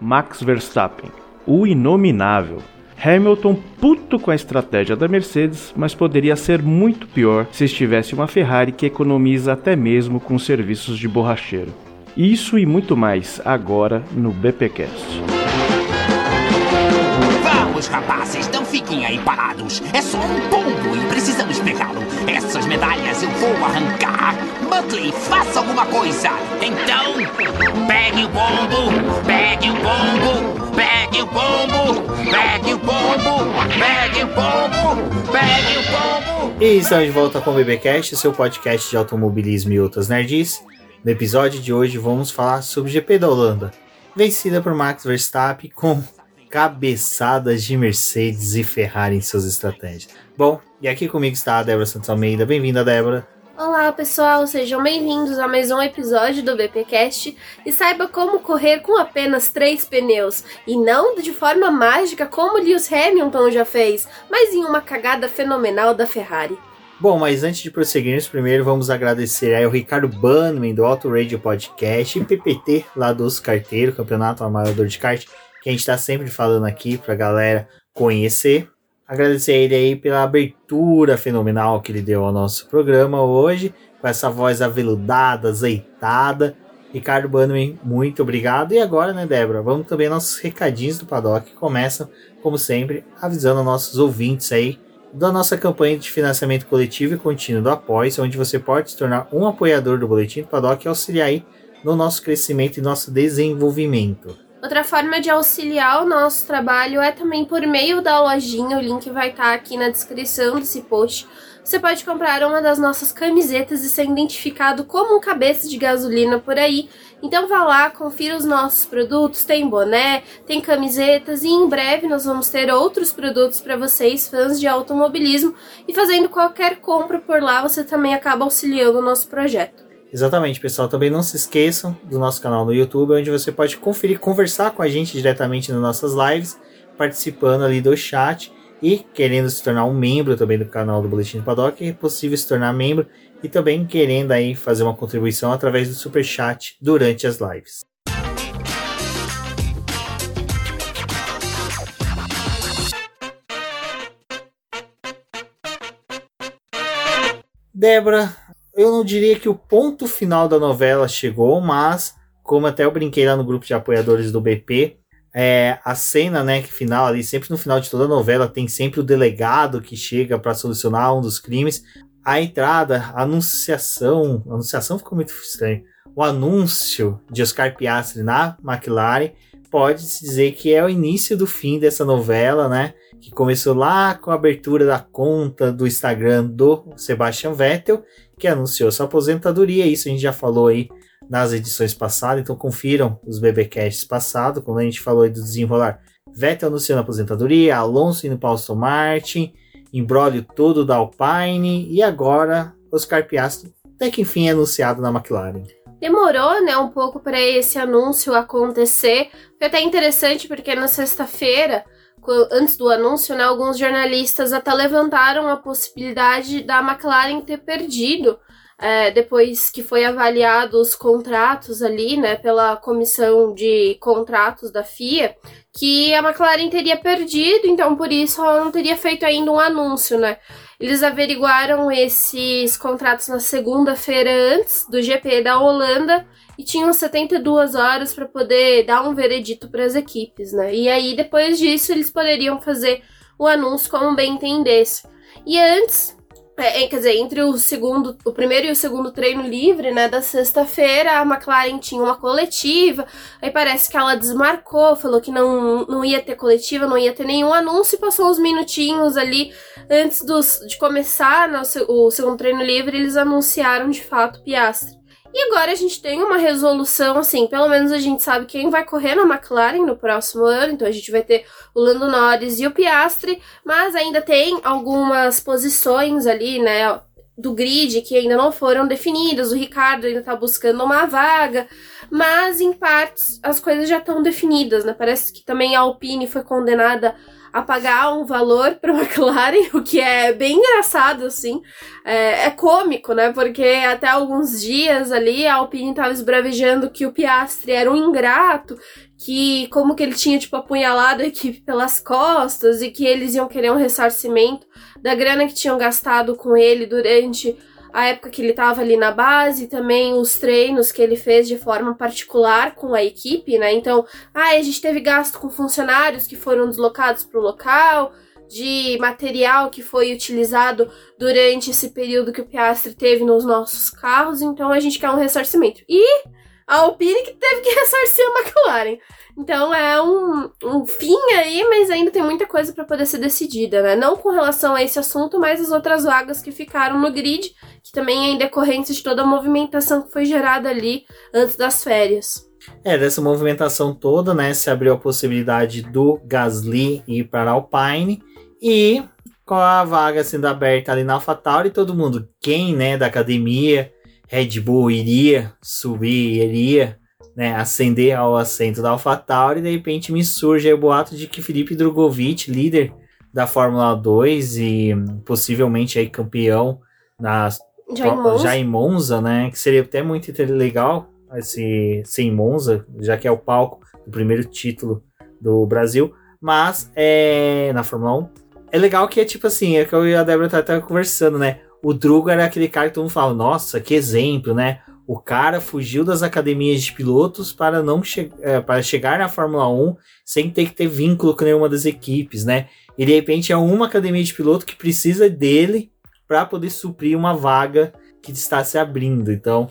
Max Verstappen, o inominável. Hamilton puto com a estratégia da Mercedes, mas poderia ser muito pior se estivesse uma Ferrari que economiza até mesmo com serviços de borracheiro. Isso e muito mais agora no BPcast. Vamos, rapazes, não fiquem aí parados. É só um pombo e precisamos pegá-lo. Essas medalhas eu vou arrancar. Muttley, faça alguma coisa. Então, pegue o pombo, pegue o pombo, pegue o pombo, pegue o pombo, pegue o pombo, pegue o pombo. E estamos de volta com o BBcast, seu podcast de automobilismo e outras nerds. No episódio de hoje vamos falar sobre o GP da Holanda, vencida por Max Verstappen com cabeçadas de Mercedes e Ferrari em suas estratégias. Bom, e aqui comigo está a Débora Santos Almeida. Bem-vinda, Débora. Olá pessoal, sejam bem-vindos a mais um episódio do BPcast e saiba como correr com apenas três pneus e não de forma mágica como Lewis Hamilton já fez, mas em uma cagada fenomenal da Ferrari. Bom, mas antes de prosseguirmos, primeiro vamos agradecer ao Ricardo Bannerman do Auto Radio Podcast e PPT lá dos Carteiros, Campeonato Amador de Kart, que a gente está sempre falando aqui para a galera conhecer. Agradecer ele aí pela abertura fenomenal que ele deu ao nosso programa hoje, com essa voz aveludada, azeitada. Ricardo Bannerman, muito obrigado. E agora, né, Débora, vamos também aos nossos recadinhos do Paddock, que começam, como sempre, avisando nossos ouvintes aí da nossa campanha de financiamento coletivo e contínuo do Apoio, onde você pode se tornar um apoiador do Boletim do Paddock e auxiliar aí no nosso crescimento e nosso desenvolvimento. Outra forma de auxiliar o nosso trabalho é também por meio da lojinha, o link vai estar aqui na descrição desse post. Você pode comprar uma das nossas camisetas e ser identificado como um cabeça de gasolina por aí. Então vá lá, confira os nossos produtos, tem boné, tem camisetas e em breve nós vamos ter outros produtos para vocês, fãs de automobilismo, e fazendo qualquer compra por lá você também acaba auxiliando o nosso projeto. Exatamente, pessoal. Também não se esqueçam do nosso canal no YouTube, onde você pode conferir, conversar com a gente diretamente nas nossas lives, participando ali do chat e querendo se tornar um membro também do canal do Boletim do Paddock, é possível se tornar membro e também querendo aí fazer uma contribuição através do super chat durante as lives. Débora, eu não diria que o ponto final da novela chegou, mas como até eu brinquei lá no grupo de apoiadores do BP, é, a cena, né, que final ali, sempre no final de toda a novela tem sempre o delegado que chega para solucionar um dos crimes. A entrada, a anunciação, a anunciação ficou muito estranho. O anúncio de Oscar Piastri na McLaren pode se dizer que é o início do fim dessa novela, né? Que começou lá com a abertura da conta do Instagram do Sebastian Vettel, que anunciou sua aposentadoria. Isso a gente já falou aí nas edições passadas, então confiram os BBcasts passados, quando a gente falou aí do desenrolar. Vettel anunciando a aposentadoria, Alonso indo para Aston Martin, embrólio todo da Alpine e agora Oscar Piastri, até que enfim é anunciado na McLaren. Demorou, né, um pouco para esse anúncio acontecer. Foi até interessante porque na sexta-feira, antes do anúncio, né, alguns jornalistas até levantaram a possibilidade da McLaren ter perdido é, depois que foi avaliado os contratos ali, né, pela comissão de contratos da FIA, que a McLaren teria perdido, então por isso ela não teria feito ainda um anúncio, né? Eles averiguaram esses contratos na segunda-feira antes do GP da Holanda e tinham 72 horas para poder dar um veredito para as equipes, né? E aí depois disso eles poderiam fazer o anúncio como bem entendesse. E antes é, quer dizer, entre o segundo, o primeiro e o segundo treino livre, né, da sexta-feira, a McLaren tinha uma coletiva, aí parece que ela desmarcou, falou que não, não ia ter coletiva, não ia ter nenhum anúncio, e passou uns minutinhos ali antes dos, de começar né, o segundo treino livre, eles anunciaram de fato Piastri. E agora a gente tem uma resolução, assim, pelo menos a gente sabe quem vai correr na McLaren no próximo ano, então a gente vai ter o Lando Norris e o Piastri, mas ainda tem algumas posições ali, né, do grid que ainda não foram definidas, o Ricardo ainda tá buscando uma vaga, mas em partes as coisas já estão definidas, né? Parece que também a Alpine foi condenada a pagar um valor para McLaren, o que é bem engraçado, assim. É, é, cômico, né? Porque até alguns dias ali a Alpine estava esbravejando que o Piastri era um ingrato, que como que ele tinha, tipo, apunhalado a equipe pelas costas e que eles iam querer um ressarcimento da grana que tinham gastado com ele durante a época que ele estava ali na base, também os treinos que ele fez de forma particular com a equipe, né? Então, ah, a gente teve gasto com funcionários que foram deslocados para o local, de material que foi utilizado durante esse período que o Piastri teve nos nossos carros, então a gente quer um ressarcimento. E a Alpine que teve que ressarcir a McLaren. Então é um, um fim aí, mas ainda tem muita coisa para poder ser decidida, né? Não com relação a esse assunto, mas as outras vagas que ficaram no grid, que também é em decorrência de toda a movimentação que foi gerada ali antes das férias. É, dessa movimentação toda, né, se abriu a possibilidade do Gasly ir para a Alpine e com a vaga sendo aberta ali na AlphaTauri, todo mundo, quem, né, da academia, Red Bull iria subir, iria né, ascender ao assento da AlphaTauri, e de repente me surge o boato de que Felipe Drogovic, líder da Fórmula 2 e possivelmente aí campeão na já em Monza, já em Monza né, que seria até muito legal esse ser em Monza, já que é o palco do primeiro título do Brasil, mas é na Fórmula 1. É legal que é tipo assim, é que eu e a Débora tá, tá conversando, né? O Drugo era aquele cara que todo mundo fala, nossa, que exemplo, né? O cara fugiu das academias de pilotos para não che é, para chegar na Fórmula 1 sem ter que ter vínculo com nenhuma das equipes, né? E de repente é uma academia de piloto que precisa dele para poder suprir uma vaga que está se abrindo. Então,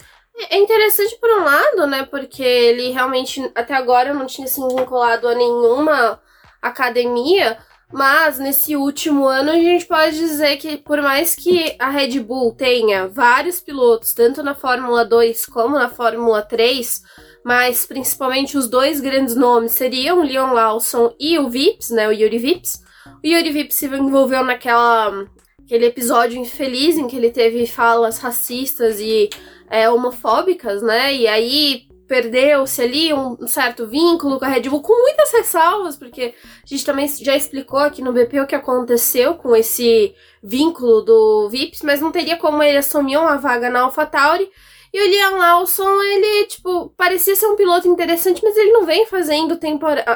é interessante por um lado, né? Porque ele realmente até agora não tinha se vinculado a nenhuma academia, mas nesse último ano a gente pode dizer que, por mais que a Red Bull tenha vários pilotos, tanto na Fórmula 2 como na Fórmula 3, mas principalmente os dois grandes nomes seriam o Leon Lawson e o Vips, né? O Yuri Vips. O Yuri Vips se envolveu naquela aquele episódio infeliz em que ele teve falas racistas e é, homofóbicas, né? E aí perdeu-se ali um, certo vínculo com a Red Bull, com muitas ressalvas, porque a gente também já explicou aqui no BP o que aconteceu com esse vínculo do Vips, mas não teria como ele assumir uma vaga na AlphaTauri. E o Liam Lawson, ele, tipo, parecia ser um piloto interessante, mas ele não vem fazendo.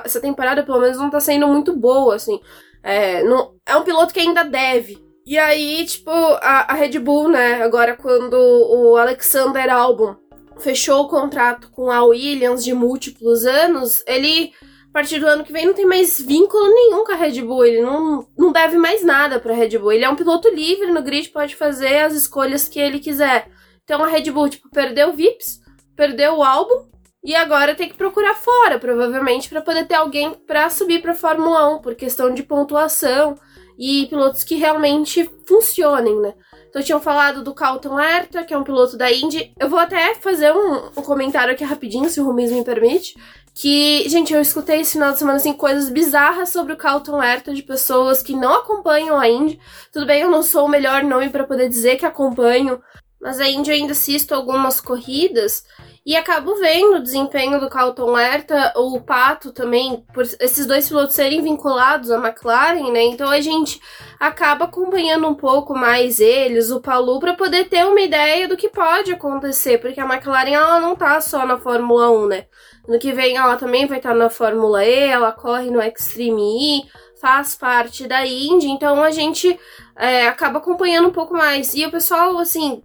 Essa temporada, pelo menos, não tá sendo muito boa, assim. É, não, é um piloto que ainda deve. E aí, tipo, a, a Red Bull, né, agora quando o Alexander Albon fechou o contrato com a Williams de múltiplos anos, ele, a partir do ano que vem, não tem mais vínculo nenhum com a Red Bull. Ele não, não deve mais nada pra Red Bull. Ele é um piloto livre no grid, pode fazer as escolhas que ele quiser. Então a Red Bull, tipo, perdeu o Vips, perdeu o álbum. E agora tem que procurar fora, provavelmente, para poder ter alguém para subir para Fórmula 1, por questão de pontuação e pilotos que realmente funcionem, né? Então tinham falado do Carlton Herta, que é um piloto da Indy. Eu vou até fazer um, um comentário aqui rapidinho, se o Rubens me permite. Que, gente, eu escutei esse final de semana assim, coisas bizarras sobre o Carlton Herta de pessoas que não acompanham a Indy. Tudo bem, eu não sou o melhor nome para poder dizer que acompanho, mas a Indy ainda assisto algumas corridas e acabo vendo o desempenho do Carlton Herta, o Pato também, por esses dois pilotos serem vinculados à McLaren, né? Então a gente acaba acompanhando um pouco mais eles, o Palu, para poder ter uma ideia do que pode acontecer, porque a McLaren ela não tá só na Fórmula 1, né? No que vem ela também vai estar tá na Fórmula E, ela corre no Extreme E, faz parte da Indy, então a gente é, acaba acompanhando um pouco mais. E o pessoal, assim,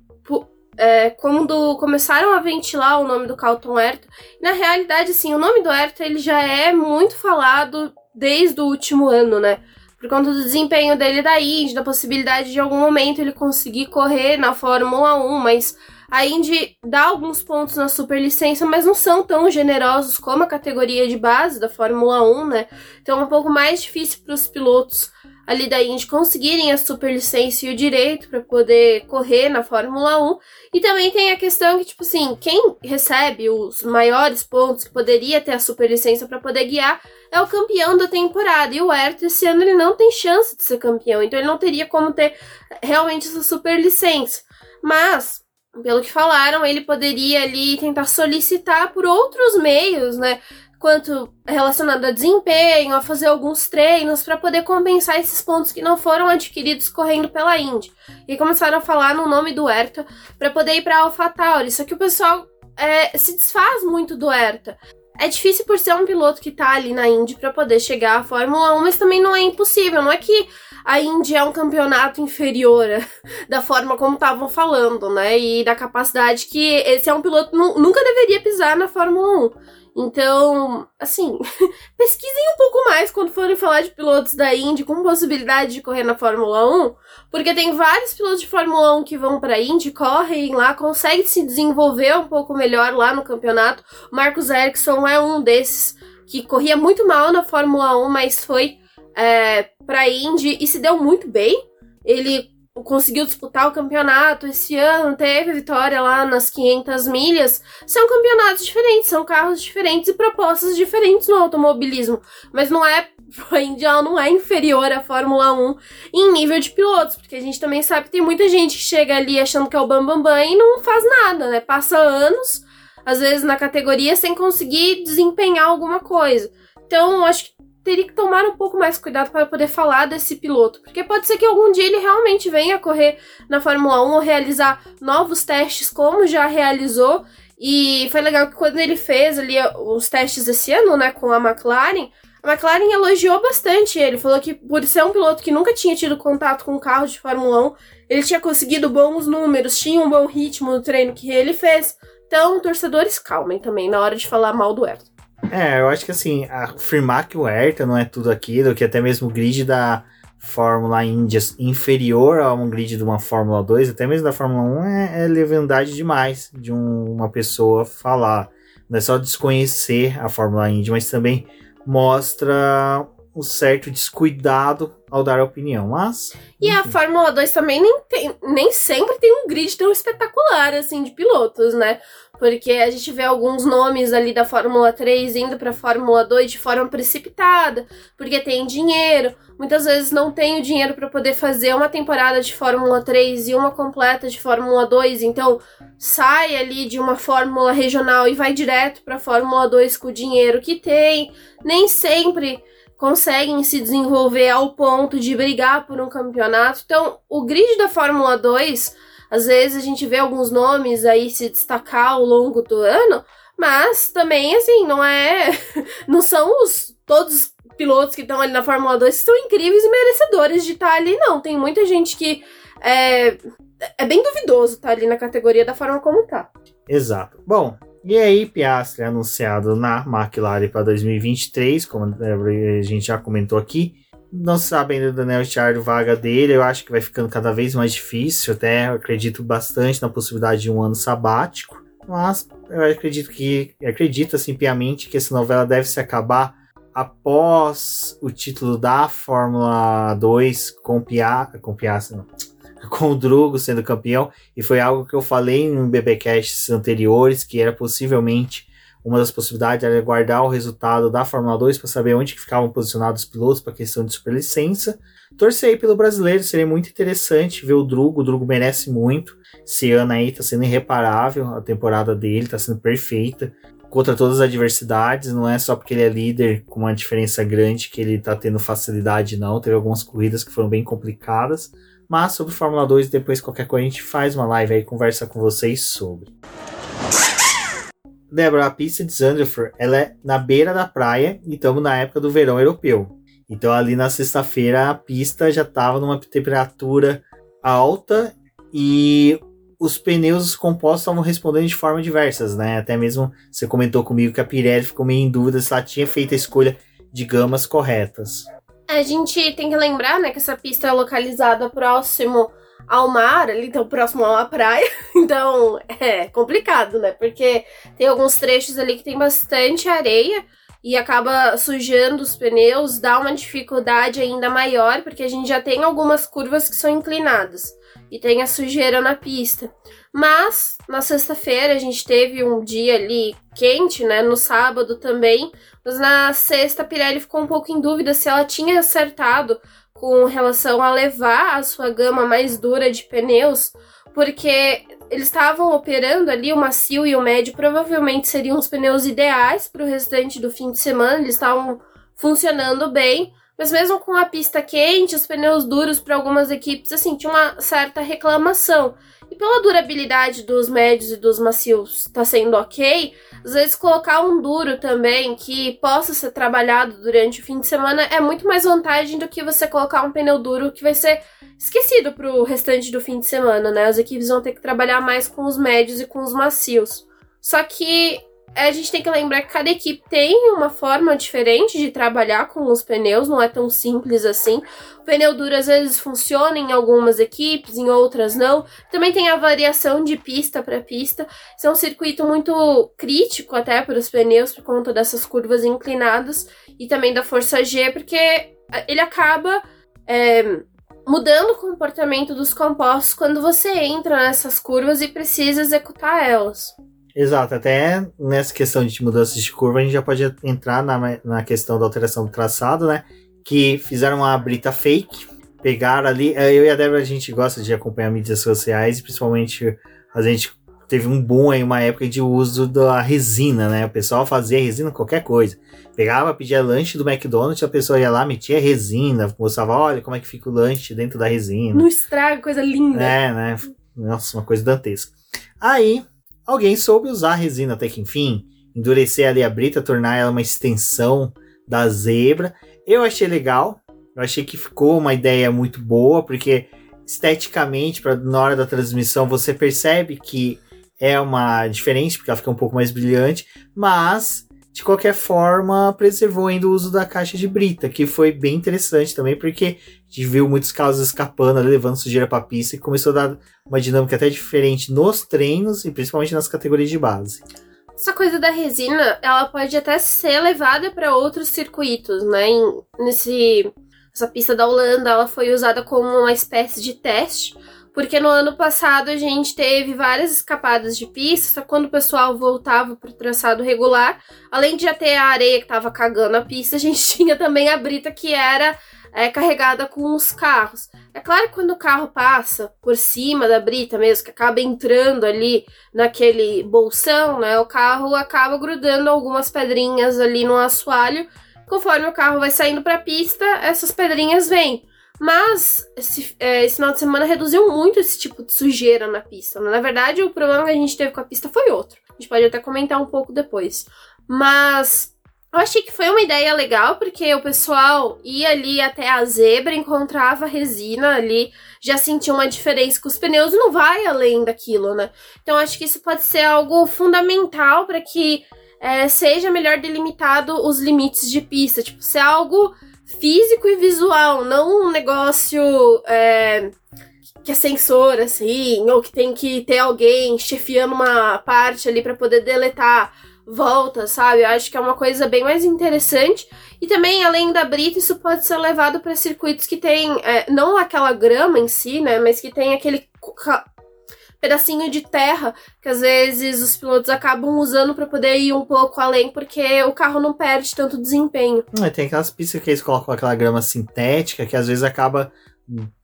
é, quando começaram a ventilar o nome do Carlton Herta, na realidade, sim, o nome do Herta ele já é muito falado desde o último ano, né? Por conta do desempenho dele da Indy, da possibilidade de algum momento ele conseguir correr na Fórmula 1, mas a Indy dá alguns pontos na superlicença, mas não são tão generosos como a categoria de base da Fórmula 1, né? Então é um pouco mais difícil para os pilotos ali da Indy conseguirem a superlicença e o direito para poder correr na Fórmula 1. E também tem a questão que, tipo assim, quem recebe os maiores pontos que poderia ter a superlicença para poder guiar é o campeão da temporada. E o Ayrton, esse ano, ele não tem chance de ser campeão. Então ele não teria como ter realmente essa superlicença. Mas pelo que falaram, ele poderia ali tentar solicitar por outros meios, né? Quanto relacionado a desempenho, a fazer alguns treinos para poder compensar esses pontos que não foram adquiridos correndo pela Indy. E começaram a falar no nome do Herta para poder ir para AlphaTauri. Só que o pessoal é, se desfaz muito do Herta. É difícil por ser um piloto que tá ali na Indy para poder chegar à Fórmula 1, mas também não é impossível. Não é que a Indy é um campeonato inferior da forma como estavam falando, né? E da capacidade que esse é um piloto nunca deveria pisar na Fórmula 1. Então, assim, pesquisem um pouco mais quando forem falar de pilotos da Indy com possibilidade de correr na Fórmula 1, porque tem vários pilotos de Fórmula 1 que vão para Indy, correm lá, conseguem se desenvolver um pouco melhor lá no campeonato. Marcos Ericsson é um desses que corria muito mal na Fórmula 1, mas foi é, para Indy e se deu muito bem. Ele conseguiu disputar o campeonato esse ano, teve vitória lá nas 500 milhas. São campeonatos diferentes, são carros diferentes e propostas diferentes no automobilismo. Mas não é. A Indy não é inferior à Fórmula 1 em nível de pilotos, porque a gente também sabe que tem muita gente que chega ali achando que é o Bambambam Bam, Bam e não faz nada, né? Passa anos, às vezes, na categoria sem conseguir desempenhar alguma coisa. Então, acho que teria que tomar um pouco mais cuidado para poder falar desse piloto, porque pode ser que algum dia ele realmente venha correr na Fórmula 1 ou realizar novos testes, como já realizou. E foi legal que quando ele fez ali os testes esse ano, né, com a McLaren, a McLaren elogiou bastante ele. Falou que por ser um piloto que nunca tinha tido contato com um carro de Fórmula 1, ele tinha conseguido bons números, tinha um bom ritmo no treino que ele fez. Então, torcedores, calmem também na hora de falar mal do Ayrton. É, eu acho que assim, afirmar que o Hertha não é tudo aquilo, que até mesmo o grid da Fórmula Indy inferior a um grid de uma Fórmula 2, até mesmo da Fórmula 1, é, é leviandade demais de um, uma pessoa falar. Não é só desconhecer a Fórmula Indy, mas também mostra um certo descuidado ao dar opinião, mas... E a Fórmula 2 também nem, tem, nem sempre tem um grid tão espetacular, assim, de pilotos, né? Porque a gente vê alguns nomes ali da Fórmula 3 indo para a Fórmula 2 de forma precipitada, porque tem dinheiro. Muitas vezes não tem o dinheiro para poder fazer uma temporada de Fórmula 3 e uma completa de Fórmula 2, então sai ali de uma Fórmula regional e vai direto para a Fórmula 2 com o dinheiro que tem. Nem sempre conseguem se desenvolver ao ponto de brigar por um campeonato. Então, o grid da Fórmula 2 às vezes a gente vê alguns nomes aí se destacar ao longo do ano, mas também, assim, não é. Não são os todos os pilotos que estão ali na Fórmula 2 que são incríveis e merecedores de estar ali, não. Tem muita gente que é, é bem duvidoso estar ali na categoria da forma como tá. Exato. Bom, e aí, Piastri anunciado na McLaren para 2023, como a gente já comentou aqui não se sabe ainda do Daniel Ricciardo vaga dele. Eu acho que vai ficando cada vez mais difícil. Até acredito bastante na possibilidade de um ano sabático. Mas eu acredito que acredito assim piamente que essa novela deve se acabar após o título da Fórmula 2 com Pia, com Piastri, não, com o Drugo sendo campeão. E foi algo que eu falei em BBcasts anteriores que era possivelmente uma das possibilidades era guardar o resultado da Fórmula 2 para saber onde que ficavam posicionados os pilotos para questão de superlicença. Torcer aí pelo brasileiro, seria muito interessante ver o Drugo. O Drugo merece muito. Esse ano aí está sendo irreparável, a temporada dele está sendo perfeita. Contra todas as adversidades, não é só porque ele é líder com uma diferença grande que ele está tendo facilidade, não. Teve algumas corridas que foram bem complicadas. Mas sobre Fórmula 2, depois qualquer coisa a gente faz uma live aí conversa com vocês sobre. Débora, a pista de Zandvoort, ela é na beira da praia e estamos na época do verão europeu. Então ali na sexta-feira a pista já estava numa temperatura alta e os pneus compostos estavam respondendo de forma diversas, né? Até mesmo você comentou comigo que a Pirelli ficou meio em dúvida se ela tinha feito a escolha de gamas corretas. A gente tem que lembrar, né, que essa pista é localizada próximo ao mar, ali tão próximo uma praia. Então é complicado, né? Porque tem alguns trechos ali que tem bastante areia e acaba sujando os pneus, dá uma dificuldade ainda maior, porque a gente já tem algumas curvas que são inclinadas e tem a sujeira na pista. Mas na sexta-feira a gente teve um dia ali quente, né? No sábado também. Mas na sexta a Pirelli ficou um pouco em dúvida se ela tinha acertado com relação a levar a sua gama mais dura de pneus, porque eles estavam operando ali, o macio e o médio provavelmente seriam os pneus ideais para o restante do fim de semana, eles estavam funcionando bem, mas mesmo com a pista quente, os pneus duros para algumas equipes, assim, tinha uma certa reclamação. Pela durabilidade dos médios e dos macios tá sendo ok, às vezes colocar um duro também que possa ser trabalhado durante o fim de semana é muito mais vantagem do que você colocar um pneu duro que vai ser esquecido pro restante do fim de semana, né? As equipes vão ter que trabalhar mais com os médios e com os macios. Só que a gente tem que lembrar que cada equipe tem uma forma diferente de trabalhar com os pneus, não é tão simples assim. O pneu duro às vezes funciona em algumas equipes, em outras não. Também tem a variação de pista para pista. Isso é um circuito muito crítico até para os pneus por conta dessas curvas inclinadas e também da força G, porque ele acaba é, mudando o comportamento dos compostos quando você entra nessas curvas e precisa executar elas. Exato, até nessa questão de mudanças de curva, a gente já pode entrar na, na questão da alteração do traçado, né? Que fizeram uma brita fake, pegaram ali. Eh, eu e a Débora, a gente gosta de acompanhar mídias sociais, principalmente a gente teve um boom aí, uma época de uso da resina, né? O pessoal fazia resina qualquer coisa. Pegava, pedia lanche do McDonald's, a pessoa ia lá, metia resina, mostrava, olha como é que fica o lanche dentro da resina. Não estraga, coisa linda. É, né? Nossa, uma coisa dantesca. Aí, Alguém soube usar a resina até que enfim, endurecer ali a brita, tornar ela uma extensão da zebra. Eu achei legal, eu achei que ficou uma ideia muito boa, porque esteticamente, pra, na hora da transmissão, você percebe que é uma diferente, porque ela fica um pouco mais brilhante, mas de qualquer forma, preservou ainda o uso da caixa de brita, que foi bem interessante também, porque a gente viu muitos carros escapando, levando sujeira para pista e começou a dar uma dinâmica até diferente nos treinos e principalmente nas categorias de base. Essa coisa da resina, ela pode até ser levada para outros circuitos, né? Nesse, essa pista da Holanda, ela foi usada como uma espécie de teste porque no ano passado a gente teve várias escapadas de pista, quando o pessoal voltava para o traçado regular, além de já ter a areia que estava cagando a pista, a gente tinha também a brita que era é, carregada com os carros. É claro que quando o carro passa por cima da brita mesmo, que acaba entrando ali naquele bolsão, né, o carro acaba grudando algumas pedrinhas ali no assoalho. Conforme o carro vai saindo para a pista, essas pedrinhas vêm. Mas esse, é, esse final de semana reduziu muito esse tipo de sujeira na pista. Na verdade, o problema que a gente teve com a pista foi outro. A gente pode até comentar um pouco depois. Mas eu achei que foi uma ideia legal, porque o pessoal ia ali até a zebra, encontrava resina ali, já sentia uma diferença com os pneus e não vai além daquilo, né? Então acho que isso pode ser algo fundamental para que é, seja melhor delimitado os limites de pista. Tipo, ser algo físico e visual, não um negócio é, que é sensor, assim, ou que tem que ter alguém chefiando uma parte ali para poder deletar voltas, sabe? Eu acho que é uma coisa bem mais interessante. E também, além da brita, isso pode ser levado para circuitos que tem, é, não aquela grama em si, né? Mas que tem aquele pedacinho de terra que às vezes os pilotos acabam usando para poder ir um pouco além, porque o carro não perde tanto desempenho. É, tem aquelas pistas que eles colocam aquela grama sintética que às vezes acaba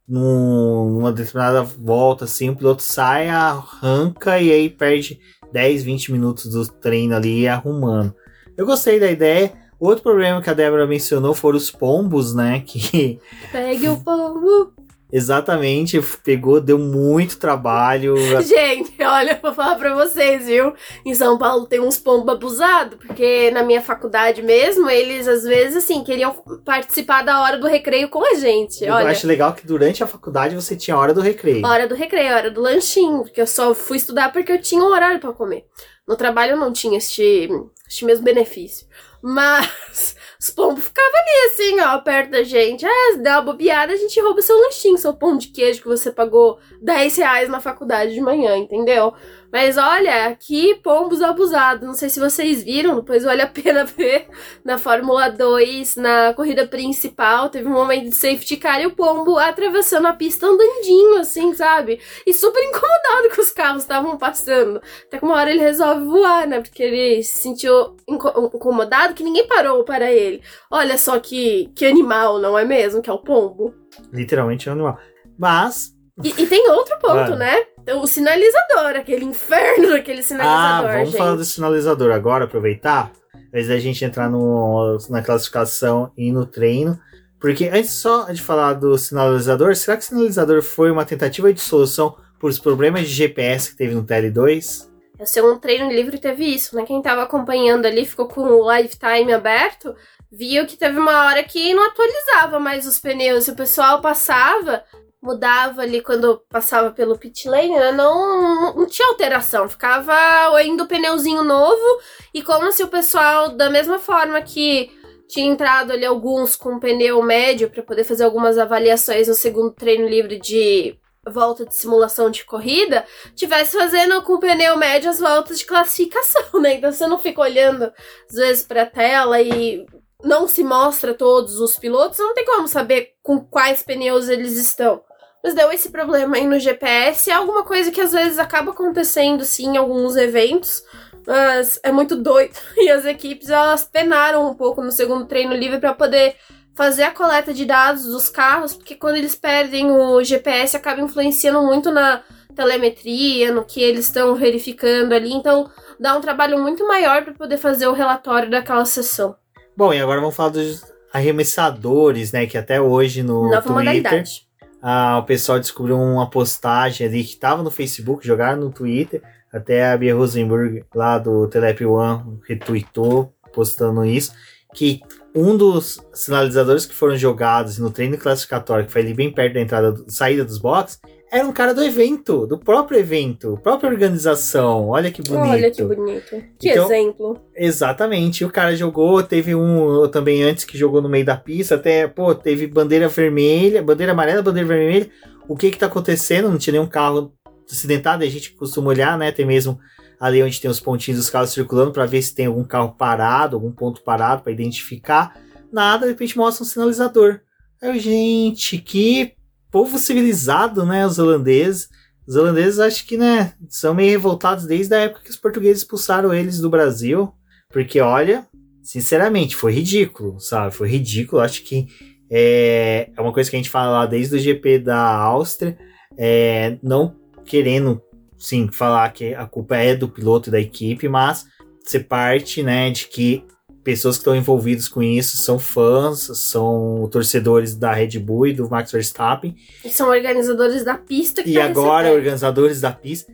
numa determinada volta assim, o piloto sai, arranca e aí perde 10, 20 minutos do treino ali arrumando. Eu gostei da ideia. Outro problema que a Débora mencionou foram os pombos, né? Que. Pegue o pombo! Exatamente, pegou, deu muito trabalho. Gente, olha, vou falar pra vocês, viu? Em São Paulo tem uns pombos abusados, porque na minha faculdade mesmo, eles às vezes, assim, queriam participar da hora do recreio com a gente. Eu olha. acho legal que durante a faculdade você tinha hora do recreio. Hora do recreio, hora do lanchinho, porque eu só fui estudar porque eu tinha um horário para comer. No trabalho eu não tinha este, este mesmo benefício. Mas os pombos ficavam ali, assim, ó, perto da gente. Ah, dá uma bobeada, a gente rouba seu lanchinho, seu pão de queijo que você pagou 10 reais na faculdade de manhã, entendeu? Mas olha, aqui pombos abusados. Não sei se vocês viram, depois vale a pena ver na Fórmula 2, na corrida principal. Teve um momento de safety car e o pombo atravessando a pista andandinho, assim, sabe? E super incomodado que os carros estavam passando. Até que uma hora ele resolve voar, né? Porque ele se sentiu incomodado que ninguém parou para ele. Olha só que, que animal, não é mesmo? Que é o pombo. Literalmente é um animal. Mas E, e tem outro ponto, Ah. né? O sinalizador, aquele inferno daquele Ah, sinalizador, vamos gente. falar do sinalizador agora, aproveitar. Antes da gente entrar no, na classificação e no treino. Porque antes só de falar do sinalizador, será que o sinalizador foi uma tentativa de solução para os problemas de GPS que teve no TL2? O seu um treino livre teve isso, né? Quem tava acompanhando ali ficou com o lifetime aberto, viu que teve uma hora que não atualizava mais os pneus. E o pessoal passava, mudava ali quando passava pelo pit lane, né? Não, não tinha alteração. Ficava ainda o pneuzinho novo e como se o pessoal, da mesma forma que tinha entrado ali alguns com pneu médio para poder fazer algumas avaliações no segundo treino livre de volta de simulação de corrida, tivesse fazendo com pneu médio as voltas de classificação, né? Então você não fica olhando às vezes para a tela e não se mostra todos os pilotos, não tem como saber com quais pneus eles estão. Mas deu esse problema aí no GPS, é alguma coisa que às vezes acaba acontecendo sim em alguns eventos, mas é muito doido. E as equipes elas penaram um pouco no segundo treino livre para poder fazer a coleta de dados dos carros, porque quando eles perdem o GPS acaba influenciando muito na telemetria, no que eles estão verificando ali, então dá um trabalho muito maior para poder fazer o relatório daquela sessão. Bom, e agora vamos falar dos arremessadores, né? Que até hoje no Nova Twitter modalidade. Ah, o pessoal descobriu uma postagem ali que estava no Facebook, jogaram no Twitter. Até a Bia Rosenberg, lá do Telep One, retweetou, postando isso. Que um dos sinalizadores que foram jogados no treino classificatório, que foi ali bem perto da entrada, saída dos boxes, era um cara do evento, do próprio evento, própria organização. Olha que bonito. Olha que bonito. Que Então- exemplo. Exatamente. O cara jogou, teve um também antes que jogou no meio da pista, até, pô, teve bandeira vermelha, bandeira amarela, bandeira vermelha. O que que tá acontecendo? Não tinha nenhum carro acidentado, a gente costuma olhar, né? Tem mesmo ali onde tem os pontinhos dos carros circulando para ver se tem algum carro parado, algum ponto parado para identificar. Nada, de repente mostra um sinalizador. Aí, gente, que povo civilizado, né? Os holandeses. Os holandeses acho que, né, são meio revoltados desde a época que os portugueses expulsaram eles do Brasil. Porque, olha, sinceramente, foi ridículo, sabe? Foi ridículo. Acho que é, é uma coisa que a gente fala lá desde o GP da Áustria. É, não querendo, sim, falar que a culpa é do piloto e da equipe, mas ser parte, né, de que pessoas que estão envolvidas com isso são fãs, são torcedores da Red Bull e do Max Verstappen. E são organizadores da pista que E tá agora, recebendo. organizadores da pista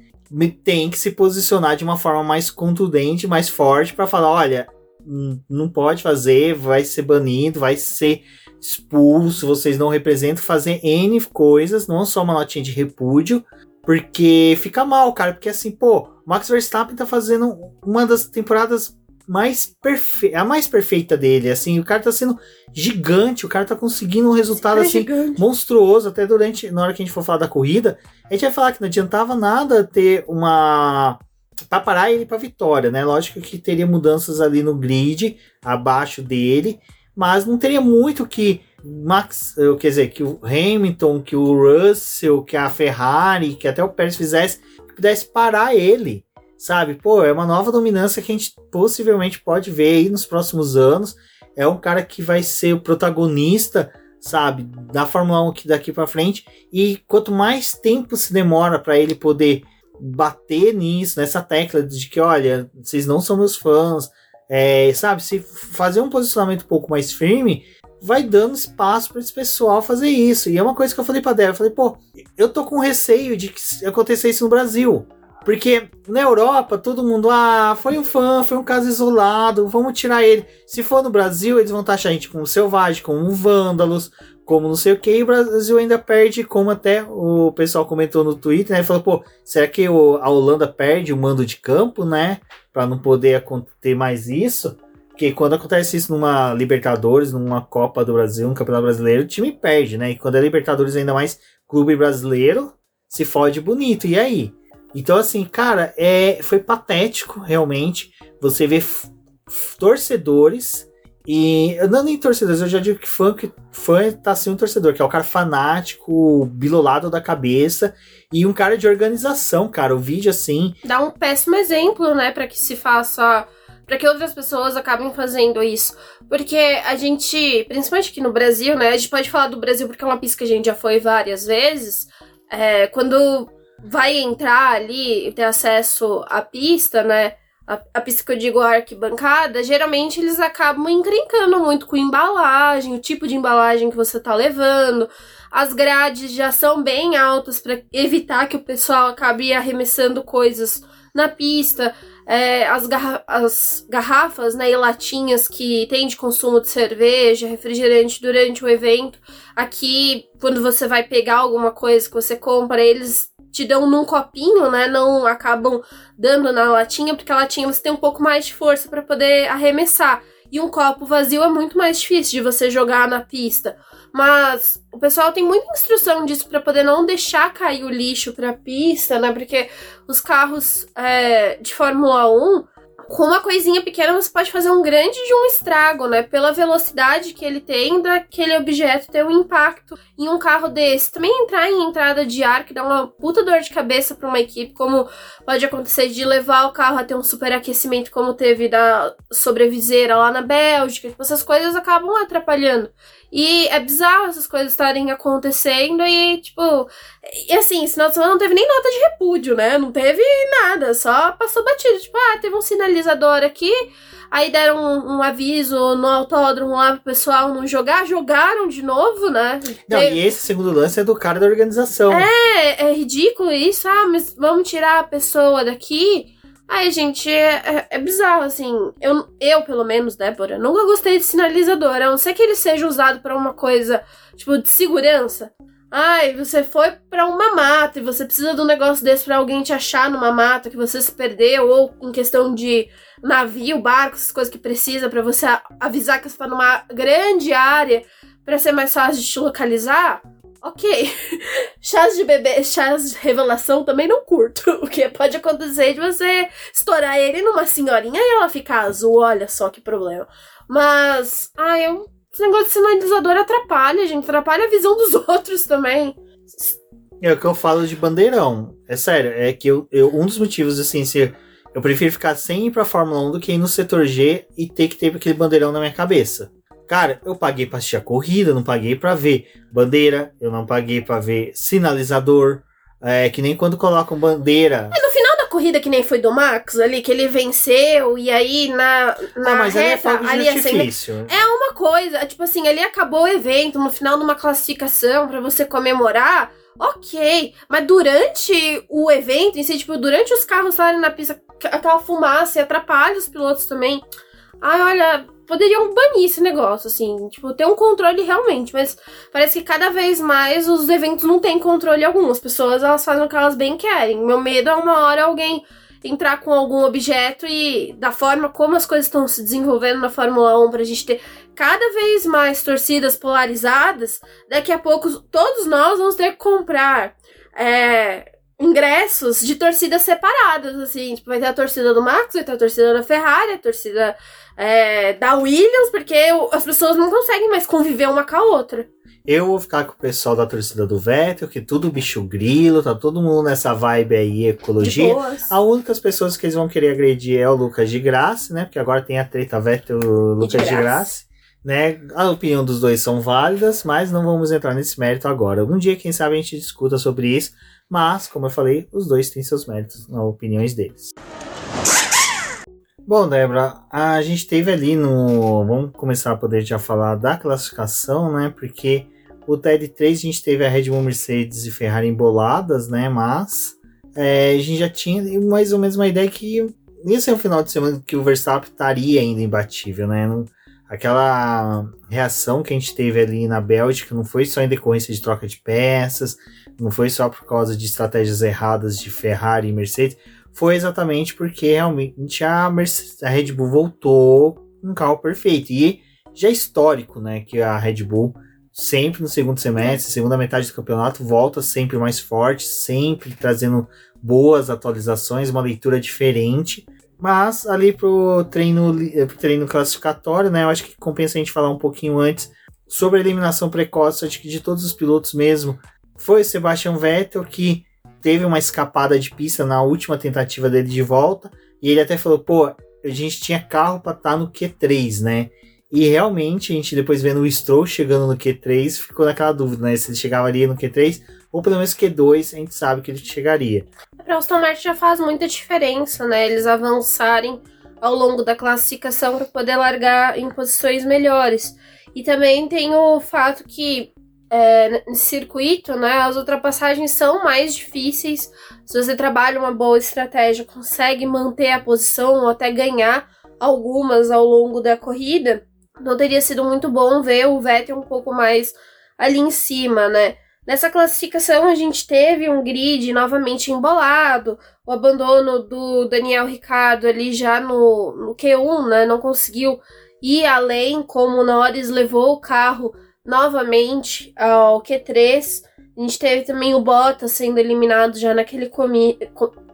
têm que se posicionar de uma forma mais contundente, mais forte, para falar: olha, não pode fazer, vai ser banido, vai ser expulso, vocês não representam, fazer N coisas, não só uma notinha de repúdio, porque fica mal, cara, porque assim, pô, Max Verstappen tá fazendo uma das temporadas mais perfeitas, a mais perfeita dele, assim, o cara tá sendo gigante, o cara tá conseguindo um resultado É assim gigante. monstruoso, até durante, na hora que a gente for falar da corrida, a gente vai falar que não adiantava nada ter uma. pra parar ele pra vitória, né? Lógico que teria mudanças ali no grid, abaixo dele, mas não teria muito que Max, eh, quer dizer, que o Hamilton, que o Russell, que a Ferrari, que até o Pérez fizesse, que pudesse parar ele, sabe? Pô, é uma nova dominância que a gente possivelmente pode ver aí nos próximos anos. É um cara que vai ser o protagonista sabe, da Fórmula 1 que daqui para frente. E quanto mais tempo se demora para ele poder bater nisso, nessa tecla de que, olha, vocês não são meus fãs, é, sabe, se fazer um posicionamento um pouco mais firme, vai dando espaço para esse pessoal fazer isso. E é uma coisa que eu falei para Débora, eu falei, pô, eu tô com receio de que aconteça isso no Brasil. Porque na Europa, todo mundo, ah, foi um fã, foi um caso isolado, vamos tirar ele. Se for no Brasil, eles vão taxar a gente como selvagem, como vândalos, como não sei o que, e o Brasil ainda perde, como até o pessoal comentou no Twitter, né? Falou, pô, será que o, a Holanda perde o mando de campo, né? Pra não poder ter mais isso? Porque quando acontece isso numa Libertadores, numa Copa do Brasil, um Campeonato Brasileiro, o time perde, né? E quando é Libertadores, ainda mais clube brasileiro, se fode bonito. E aí? Então, assim, cara, é, foi patético, realmente, você ver torcedores e. Não nem torcedores, eu já digo que fã, que fã tá sendo um torcedor, que é o cara fanático, bilolado da cabeça, e um cara de organização, cara. O vídeo, assim. Dá um péssimo exemplo, né, para que se faça. Para que outras pessoas acabem fazendo isso. Porque a gente, principalmente aqui no Brasil, né? A gente pode falar do Brasil porque é uma pista que a gente já foi várias vezes. é, quando vai entrar ali e ter acesso à pista, né? A, a pista que eu digo a arquibancada, geralmente eles acabam encrencando muito com embalagem, o tipo de embalagem que você tá levando. As grades já são bem altas para evitar que o pessoal acabe arremessando coisas na pista. É, as, garra as, garrafas né, e latinhas que tem de consumo de cerveja, refrigerante durante o evento. Aqui, quando você vai pegar alguma coisa que você compra, eles te dão num copinho, né? Não acabam dando na latinha, porque a latinha você tem um pouco mais de força para poder arremessar. E um copo vazio é muito mais difícil de você jogar na pista. Mas o pessoal tem muita instrução disso para poder não deixar cair o lixo pra pista, né? Porque os carros é, de Fórmula 1 com uma coisinha pequena você pode fazer um grande de um estrago, né? Pela velocidade que ele tem daquele objeto ter um impacto em um carro desse. Também entrar em entrada de ar, que dá uma puta dor de cabeça para uma equipe, como pode acontecer de levar o carro a ter um superaquecimento, como teve da sobreviseira lá na Bélgica. Tipo, essas coisas acabam atrapalhando. E é bizarro essas coisas estarem acontecendo e, tipo. E assim, esse final de semana não teve nem nota de repúdio, né? Não teve nada, só passou batido. Tipo, ah, teve um sinalizador aqui, aí deram um, um aviso no autódromo lá pro pessoal não jogar, jogaram de novo, né? Não, e esse segundo lance é do cara da organização. É, é ridículo isso, ah, mas vamos tirar a pessoa daqui. Ai, gente, é, é, é, bizarro, assim. Eu, eu, pelo menos, Débora, nunca gostei de sinalizador. A não ser que ele seja usado para uma coisa, tipo, de segurança. Ai, você foi para uma mata e você precisa de um negócio desse para alguém te achar numa mata que você se perdeu, ou em questão de navio, barco, essas coisas que precisa para você avisar que você tá numa grande área para ser mais fácil de te localizar. Ok. Chás de bebê, chás de revelação também não curto. O que pode acontecer de você estourar ele numa senhorinha e ela ficar azul, olha só que problema. Mas, ah, eu. Esse negócio de sinalizador atrapalha, gente. Atrapalha a visão dos outros também. É o que eu falo de bandeirão. É sério, é que eu, eu um dos motivos, assim, se eu prefiro ficar sem ir pra Fórmula 1 do que ir no setor G e ter que ter aquele bandeirão na minha cabeça. Cara, eu paguei pra assistir a corrida, não paguei pra ver bandeira, eu não paguei pra ver sinalizador. É que nem quando colocam bandeira. É no final da corrida, que nem foi do Max, ali, que ele venceu, e aí na, na ah, mas reta, ali é, ali artifício. Assim, é uma coisa, tipo assim, ali acabou o evento, no final de uma classificação para você comemorar. Ok, mas durante o evento em si, tipo, durante os carros estarem na pista, aquela fumaça atrapalha os pilotos também. Ai, olha, poderiam banir esse negócio, assim, tipo, ter um controle realmente, mas parece que cada vez mais os eventos não têm controle algum. As pessoas, elas fazem o que elas bem querem. Meu medo é uma hora alguém entrar com algum objeto e da forma como as coisas estão se desenvolvendo na Fórmula 1 pra gente ter cada vez mais torcidas polarizadas, daqui a pouco todos nós vamos ter que comprar é, ingressos de torcidas separadas, assim, tipo, vai ter a torcida do Max, vai ter a torcida da Ferrari, a torcida é, da Williams, porque as pessoas não conseguem mais conviver uma com a outra. Eu vou ficar com o pessoal da torcida do Vettel, que tudo bicho grilo, tá todo mundo nessa vibe aí, ecologia. A única pessoas que eles vão querer agredir é o Lucas de Graça, né? Porque agora tem a treta Vettel Lucas de Graça. Né? A opinião dos dois são válidas, mas não vamos entrar nesse mérito agora. Algum dia, quem sabe, a gente discuta sobre isso. Mas, como eu falei, os dois têm seus méritos nas opiniões deles. Bom, Débora, a gente teve ali no. Vamos começar a poder já falar da classificação, né? Porque o TED 3 a gente teve a Red Bull, Mercedes e Ferrari emboladas, né? Mas é, a gente já tinha mais ou menos uma ideia que ia ser um final de semana que o Verstappen estaria ainda imbatível, né? Aquela reação que a gente teve ali na Bélgica não foi só em decorrência de troca de peças, não foi só por causa de estratégias erradas de Ferrari e Mercedes, foi exatamente porque realmente a, Mercedes, a Red Bull voltou um carro perfeito. E já é histórico, né, que a Red Bull sempre no segundo semestre, segunda metade do campeonato, volta sempre mais forte, sempre trazendo boas atualizações, uma leitura diferente. Mas ali pro treino, pro treino classificatório, né, eu acho que compensa a gente falar um pouquinho antes sobre a eliminação precoce, acho que de todos os pilotos mesmo, foi o Sebastian Vettel que teve uma escapada de pista na última tentativa dele de volta, e ele até falou, pô, a gente tinha carro para estar tá no Q3, né? E realmente, a gente depois vendo o Stroll chegando no Q3, ficou naquela dúvida, né? Se ele chegava ali no Q3 ou pelo menos Q2 a gente sabe que ele chegaria. Para Aston Martin já faz muita diferença, né? Eles avançarem ao longo da classificação para poder largar em posições melhores. E também tem o fato que é, nesse circuito, né, as ultrapassagens são mais difíceis. Se você trabalha uma boa estratégia, consegue manter a posição ou até ganhar algumas ao longo da corrida, não teria sido muito bom ver o Vettel um pouco mais ali em cima, né? Nessa classificação a gente teve um grid novamente embolado, o abandono do Daniel Ricardo ali já no, no Q1, né? Não conseguiu ir além, como o Norris levou o carro novamente ao Q3. A gente teve também o Bottas sendo eliminado já naquele comi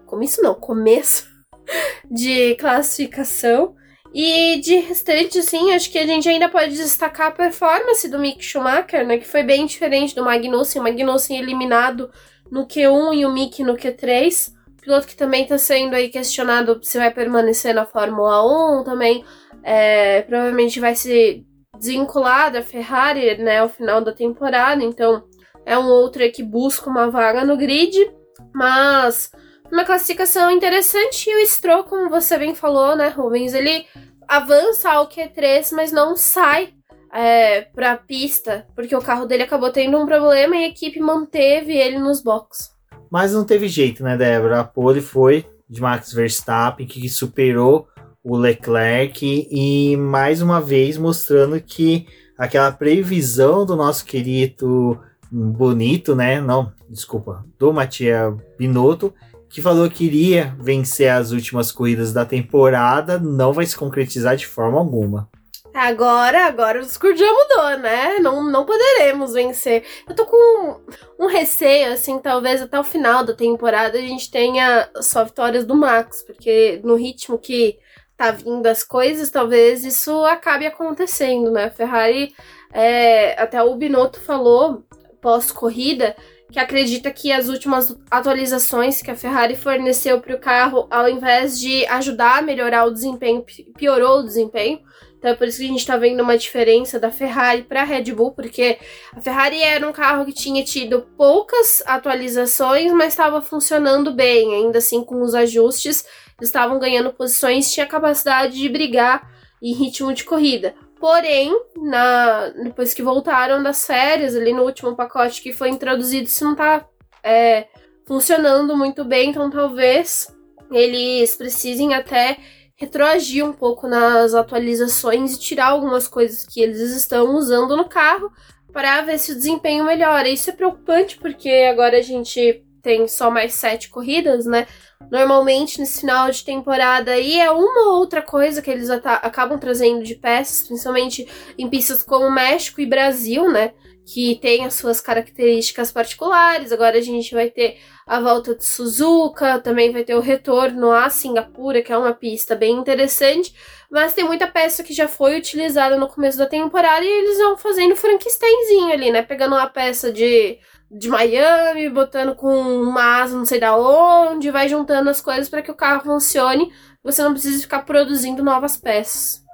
comício, não, começo de classificação. E de restante, assim, acho que a gente ainda pode destacar a performance do Mick Schumacher, né? Que foi bem diferente do Magnussen. O Magnussen eliminado no Q1 e o Mick no Q3. Piloto que também está sendo aí questionado se vai permanecer na Fórmula 1 também. É, provavelmente vai se desvincular da Ferrari, né, ao final da temporada. Então, é um outro que busca uma vaga no grid. Mas uma classificação interessante. E o Stroll, como você bem falou, né, Rubens, ele avança ao Q3, mas não sai é, pra pista, porque o carro dele acabou tendo um problema e a equipe manteve ele nos boxes. Mas não teve jeito, né, Débora? A pole foi de Max Verstappen, que superou o Leclerc e mais uma vez mostrando que aquela previsão do nosso querido bonito, né? Não, desculpa, do Matias Binotto, que falou que iria vencer as últimas corridas da temporada, não vai se concretizar de forma alguma. Agora, agora o discurso já mudou, né? Não, não poderemos vencer. Eu tô com um, receio, assim, talvez até o final da temporada a gente tenha só vitórias do Max, porque no ritmo que tá vindo as coisas, talvez isso acabe acontecendo, né? A Ferrari, é, até o Binotto falou pós-corrida que acredita que as últimas atualizações que a Ferrari forneceu para o carro, ao invés de ajudar a melhorar o desempenho, piorou o desempenho. Então é por isso que a gente está vendo uma diferença da Ferrari para a Red Bull, porque a Ferrari era um carro que tinha tido poucas atualizações, mas estava funcionando bem, ainda assim com os ajustes, estavam ganhando posições, tinha capacidade de brigar em ritmo de corrida. Porém, na, depois que voltaram das férias, ali no último pacote que foi introduzido, isso não tá é, funcionando muito bem, então talvez eles precisem até retroagir um pouco nas atualizações e tirar algumas coisas que eles estão usando no carro para ver se o desempenho melhora. Isso é preocupante porque agora a gente tem só mais sete corridas, né? Normalmente, nesse final de temporada aí, é uma ou outra coisa que eles acabam trazendo de peças, principalmente em pistas como México e Brasil, né? Que tem as suas características particulares. Agora a gente vai ter a volta de Suzuka, também vai ter o retorno a Singapura, que é uma pista bem interessante. Mas tem muita peça que já foi utilizada no começo da temporada e eles vão fazendo Frankensteinzinho ali, né? Pegando uma peça de de Miami, botando com uma asa não sei da onde, vai juntando as coisas para que o carro funcione, você não precisa ficar produzindo novas peças.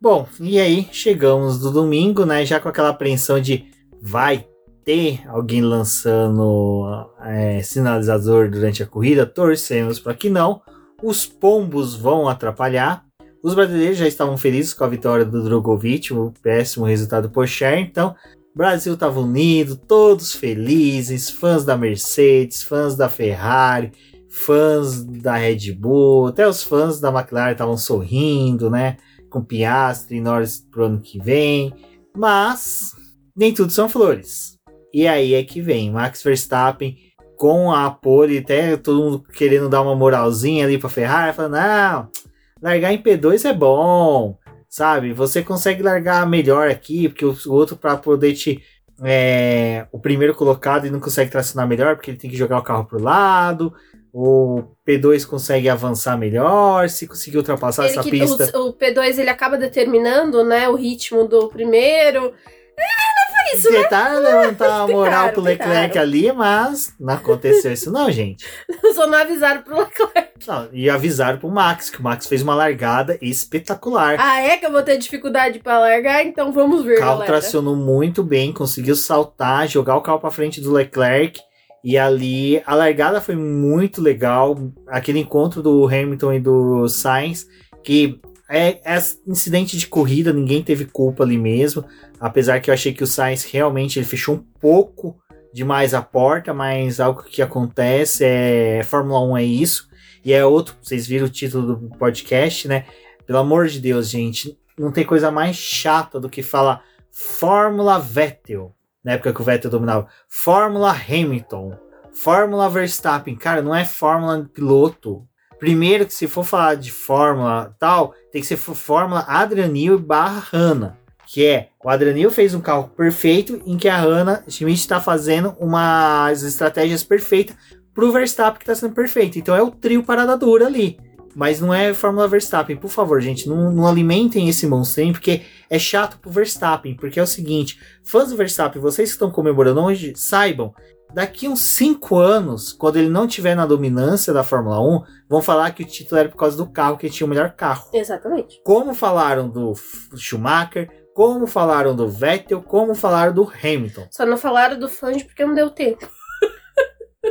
Bom, e aí chegamos do domingo, né? Já com aquela apreensão de vai ter alguém lançando é, sinalizador durante a corrida, torcemos para que não. Os pombos vão atrapalhar. Os brasileiros já estavam felizes com a vitória do Drogovic, o péssimo resultado por share, então Brasil estava unido, todos felizes, fãs da Mercedes, fãs da Ferrari, fãs da Red Bull, até os fãs da McLaren estavam sorrindo, né? Com Piastri e Norris pro ano que vem. Mas nem tudo são flores. E aí é que vem Max Verstappen com a pole, até todo mundo querendo dar uma moralzinha ali para Ferrari, falando: não, largar em P2 é bom sabe? Você consegue largar melhor aqui, porque o outro para poder te é, o primeiro colocado e não consegue tracionar melhor, porque ele tem que jogar o carro pro lado. O P2 consegue avançar melhor, se conseguir ultrapassar ele essa que, pista. O, o, P2 ele acaba determinando, né, o ritmo do primeiro. É, isso, né? Tentaram levantar a moral Tentaram, pro Leclerc tentaram. ali, mas não aconteceu isso não, gente. Só não avisaram pro Leclerc. Não, e avisaram pro Max, que o Max fez uma largada espetacular. Ah, é que eu vou ter dificuldade pra largar? Então vamos ver, o carro galera. tracionou muito bem, conseguiu saltar, jogar o carro pra frente do Leclerc. E ali a largada foi muito legal. Aquele encontro do Hamilton e do Sainz, que é, é incidente de corrida, ninguém teve culpa ali mesmo. Apesar que eu achei que o Sainz realmente ele fechou um pouco demais a porta, mas algo que acontece é Fórmula 1 é isso. E é outro, vocês viram o título do podcast, né? Pelo amor de Deus, gente, não tem coisa mais chata do que falar Fórmula Vettel, na época que o Vettel dominava. Fórmula Hamilton, Fórmula Verstappen. Cara, não é Fórmula piloto. Primeiro que se for falar de Fórmula tal, tem que ser Fórmula Adrianil barra Hanna. Que é, o Adrianil fez um carro perfeito em que a Hannah Schmidt está fazendo umas estratégias perfeitas pro Verstappen que está sendo perfeito. Então é o trio parada dura ali. Mas não é Fórmula Verstappen. Por favor, gente, não, não alimentem esse monstrinho, porque é chato pro Verstappen. Porque é o seguinte, fãs do Verstappen, vocês que estão comemorando hoje, saibam, daqui uns 5 anos, quando ele não tiver na dominância da Fórmula 1, vão falar que o título era por causa do carro, que tinha o melhor carro. Exatamente. Como falaram do Schumacher, como falaram do Vettel, como falaram do Hamilton. Só não falaram do Flange porque não deu tempo.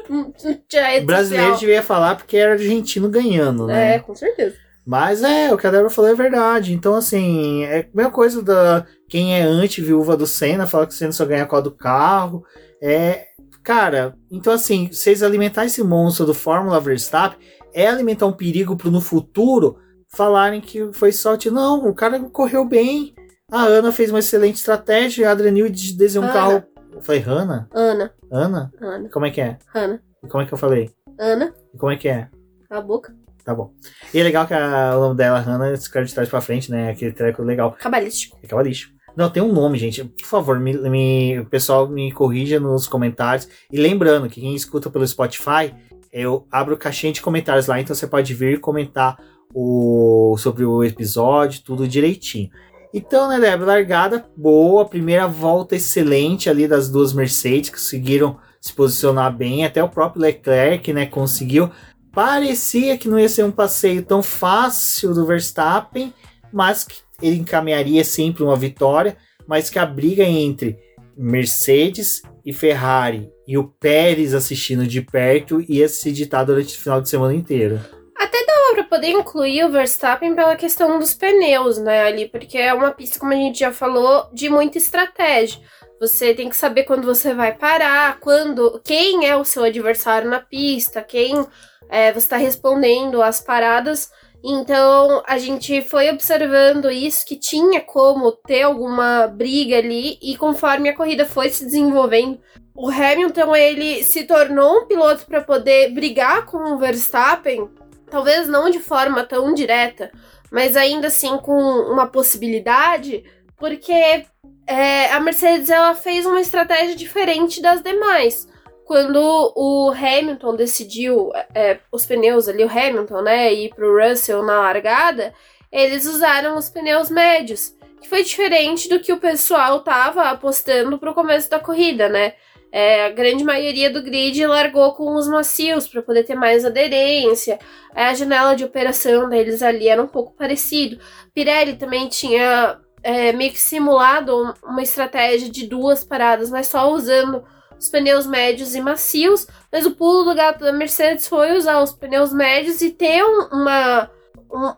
O brasileiro devia falar porque era argentino ganhando, né? É, com certeza. Mas é, o que a Débora falou é verdade. Então, assim, é a mesma coisa da quem é anti-viúva do Senna, fala que o Senna só ganha com a do carro. É, cara, então assim, vocês alimentar esse monstro do Fórmula Verstappen é alimentar um perigo pro no futuro falarem que foi sorte. Não, o cara correu bem. A Ana fez uma excelente estratégia, a Adrianil desenhou um carro. Eu falei, Hanna? Ana, Ana? Ana, Como é que é? Ana, E como é que eu falei? Ana, como é que é? cala a boca. Tá bom. E é legal que a- o nome dela, Hannah, escreve de trás pra frente, né? Aquele treco legal. Cabalístico. É cabalístico. Não, tem um nome, gente. Por favor, me, me- o pessoal me corrija nos comentários. E lembrando que quem escuta pelo Spotify, eu abro caixinha de comentários lá, então você pode vir comentar o, sobre o episódio, tudo direitinho. Então, né, Débora, largada boa, primeira volta excelente ali das duas Mercedes, que conseguiram se posicionar bem, até o próprio Leclerc, né, conseguiu. Parecia que não ia ser um passeio tão fácil do Verstappen, mas que ele encaminharia sempre uma vitória, mas que a briga entre Mercedes e Ferrari e o Pérez assistindo de perto ia se ditar durante o final de semana inteiro. Dá pra poder incluir o Verstappen pela questão dos pneus, né, ali, porque é uma pista, como a gente já falou, de muita estratégia. Você tem que saber quando você vai parar, quando, quem é o seu adversário na pista, quem é, você está respondendo às paradas. Então a gente foi observando isso que tinha como ter alguma briga ali e conforme a corrida foi se desenvolvendo, o Hamilton ele se tornou um piloto para poder brigar com o Verstappen talvez não de forma tão direta, mas ainda assim com uma possibilidade, porque é, a Mercedes ela fez uma estratégia diferente das demais. Quando o Hamilton decidiu é, os pneus ali, o Hamilton, né, ir pro Russell na largada, eles usaram os pneus médios, que foi diferente do que o pessoal tava apostando pro começo da corrida, né? É, a grande maioria do grid largou com os macios para poder ter mais aderência. A janela de operação deles ali era um pouco parecido. Pirelli também tinha é, meio que simulado uma estratégia de duas paradas, mas só usando os pneus médios e macios. Mas o pulo do gato da Mercedes foi usar os pneus médios e ter um- uma, um-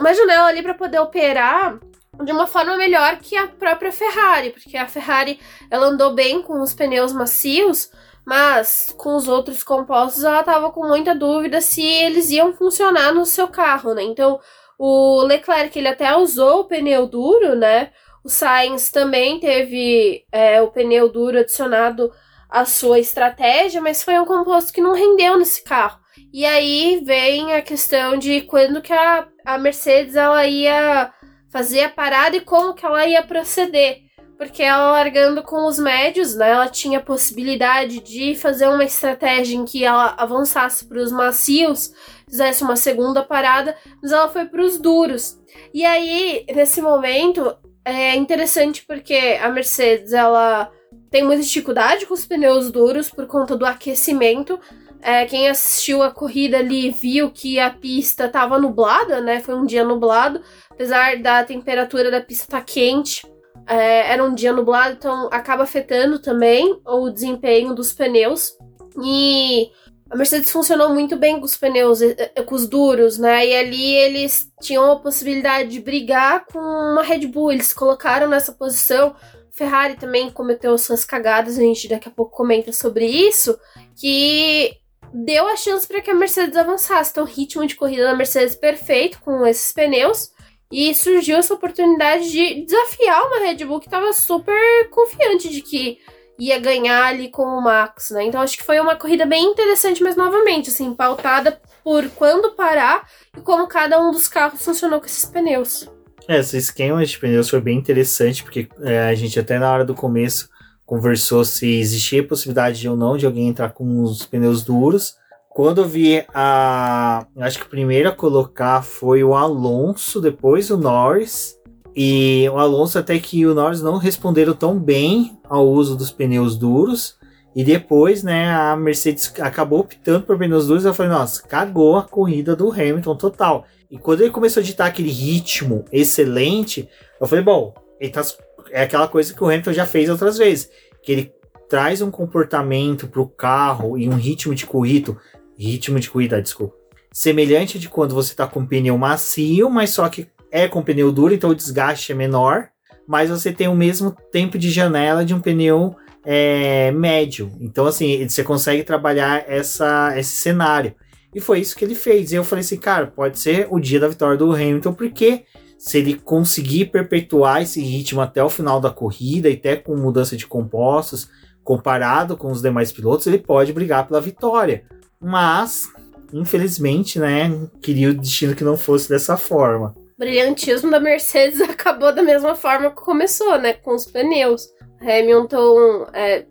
uma janela ali para poder operar de uma forma melhor que a própria Ferrari, porque a Ferrari ela andou bem com os pneus macios, mas com os outros compostos ela tava com muita dúvida se eles iam funcionar no seu carro, né? Então, o Leclerc ele até usou o pneu duro, né? O Sainz também teve é, o pneu duro adicionado à sua estratégia, mas foi um composto que não rendeu nesse carro. E aí vem a questão de quando que a, a Mercedes ela ia fazer a parada e como que ela ia proceder. Porque ela largando com os médios, né, ela tinha a possibilidade de fazer uma estratégia em que ela avançasse para os macios, fizesse uma segunda parada, mas ela foi para os duros. E aí, nesse momento, é interessante porque a Mercedes, ela tem muita dificuldade com os pneus duros por conta do aquecimento. É, quem assistiu a corrida ali viu que a pista estava nublada, né? Foi um dia nublado, apesar da temperatura da pista estar tá quente. É, era um dia nublado, então acaba afetando também o desempenho dos pneus. E a Mercedes funcionou muito bem com os pneus, eh, eh, com os duros, né? E ali eles tinham a possibilidade de brigar com uma Red Bull. Eles colocaram nessa posição. Ferrari também cometeu suas cagadas, a gente daqui a pouco comenta sobre isso, que deu a chance para que a Mercedes avançasse. Então, ritmo de corrida da Mercedes perfeito com esses pneus. E surgiu essa oportunidade de desafiar uma Red Bull que estava super confiante de que ia ganhar ali com o Max, né? Então acho que foi uma corrida bem interessante, mas novamente, assim, pautada por quando parar e como cada um dos carros funcionou com esses pneus. É, esse esquema de pneus foi bem interessante, porque é, a gente até na hora do começo conversou se existia a possibilidade ou não de alguém entrar com os pneus duros. Quando eu vi a. Acho que o primeiro a colocar foi o Alonso, depois o Norris. E o Alonso até que o Norris não responderam tão bem ao uso dos pneus duros. E depois, né, a Mercedes acabou optando por pneus duros. Eu falei, nossa, cagou a corrida do Hamilton total. E quando ele começou a ditar aquele ritmo excelente, eu falei, bom, tá, é aquela coisa que o Hamilton já fez outras vezes. Que ele traz um comportamento para o carro e um ritmo de corrida, ritmo de corrida, desculpa, semelhante de quando você está com pneu macio, mas só que é com pneu duro, então o desgaste é menor, mas você tem o mesmo tempo de janela de um pneu é, médio. Então, assim, você consegue trabalhar essa, esse cenário. E foi isso que ele fez. E eu falei assim, cara, pode ser o dia da vitória do Hamilton, porque se ele conseguir perpetuar esse ritmo até o final da corrida, e até com mudança de compostos, comparado com os demais pilotos, ele pode brigar pela vitória. Mas, infelizmente, né, queria o destino que não fosse dessa forma brilhantismo da Mercedes acabou da mesma forma que começou, né? Com os pneus. Hamilton é,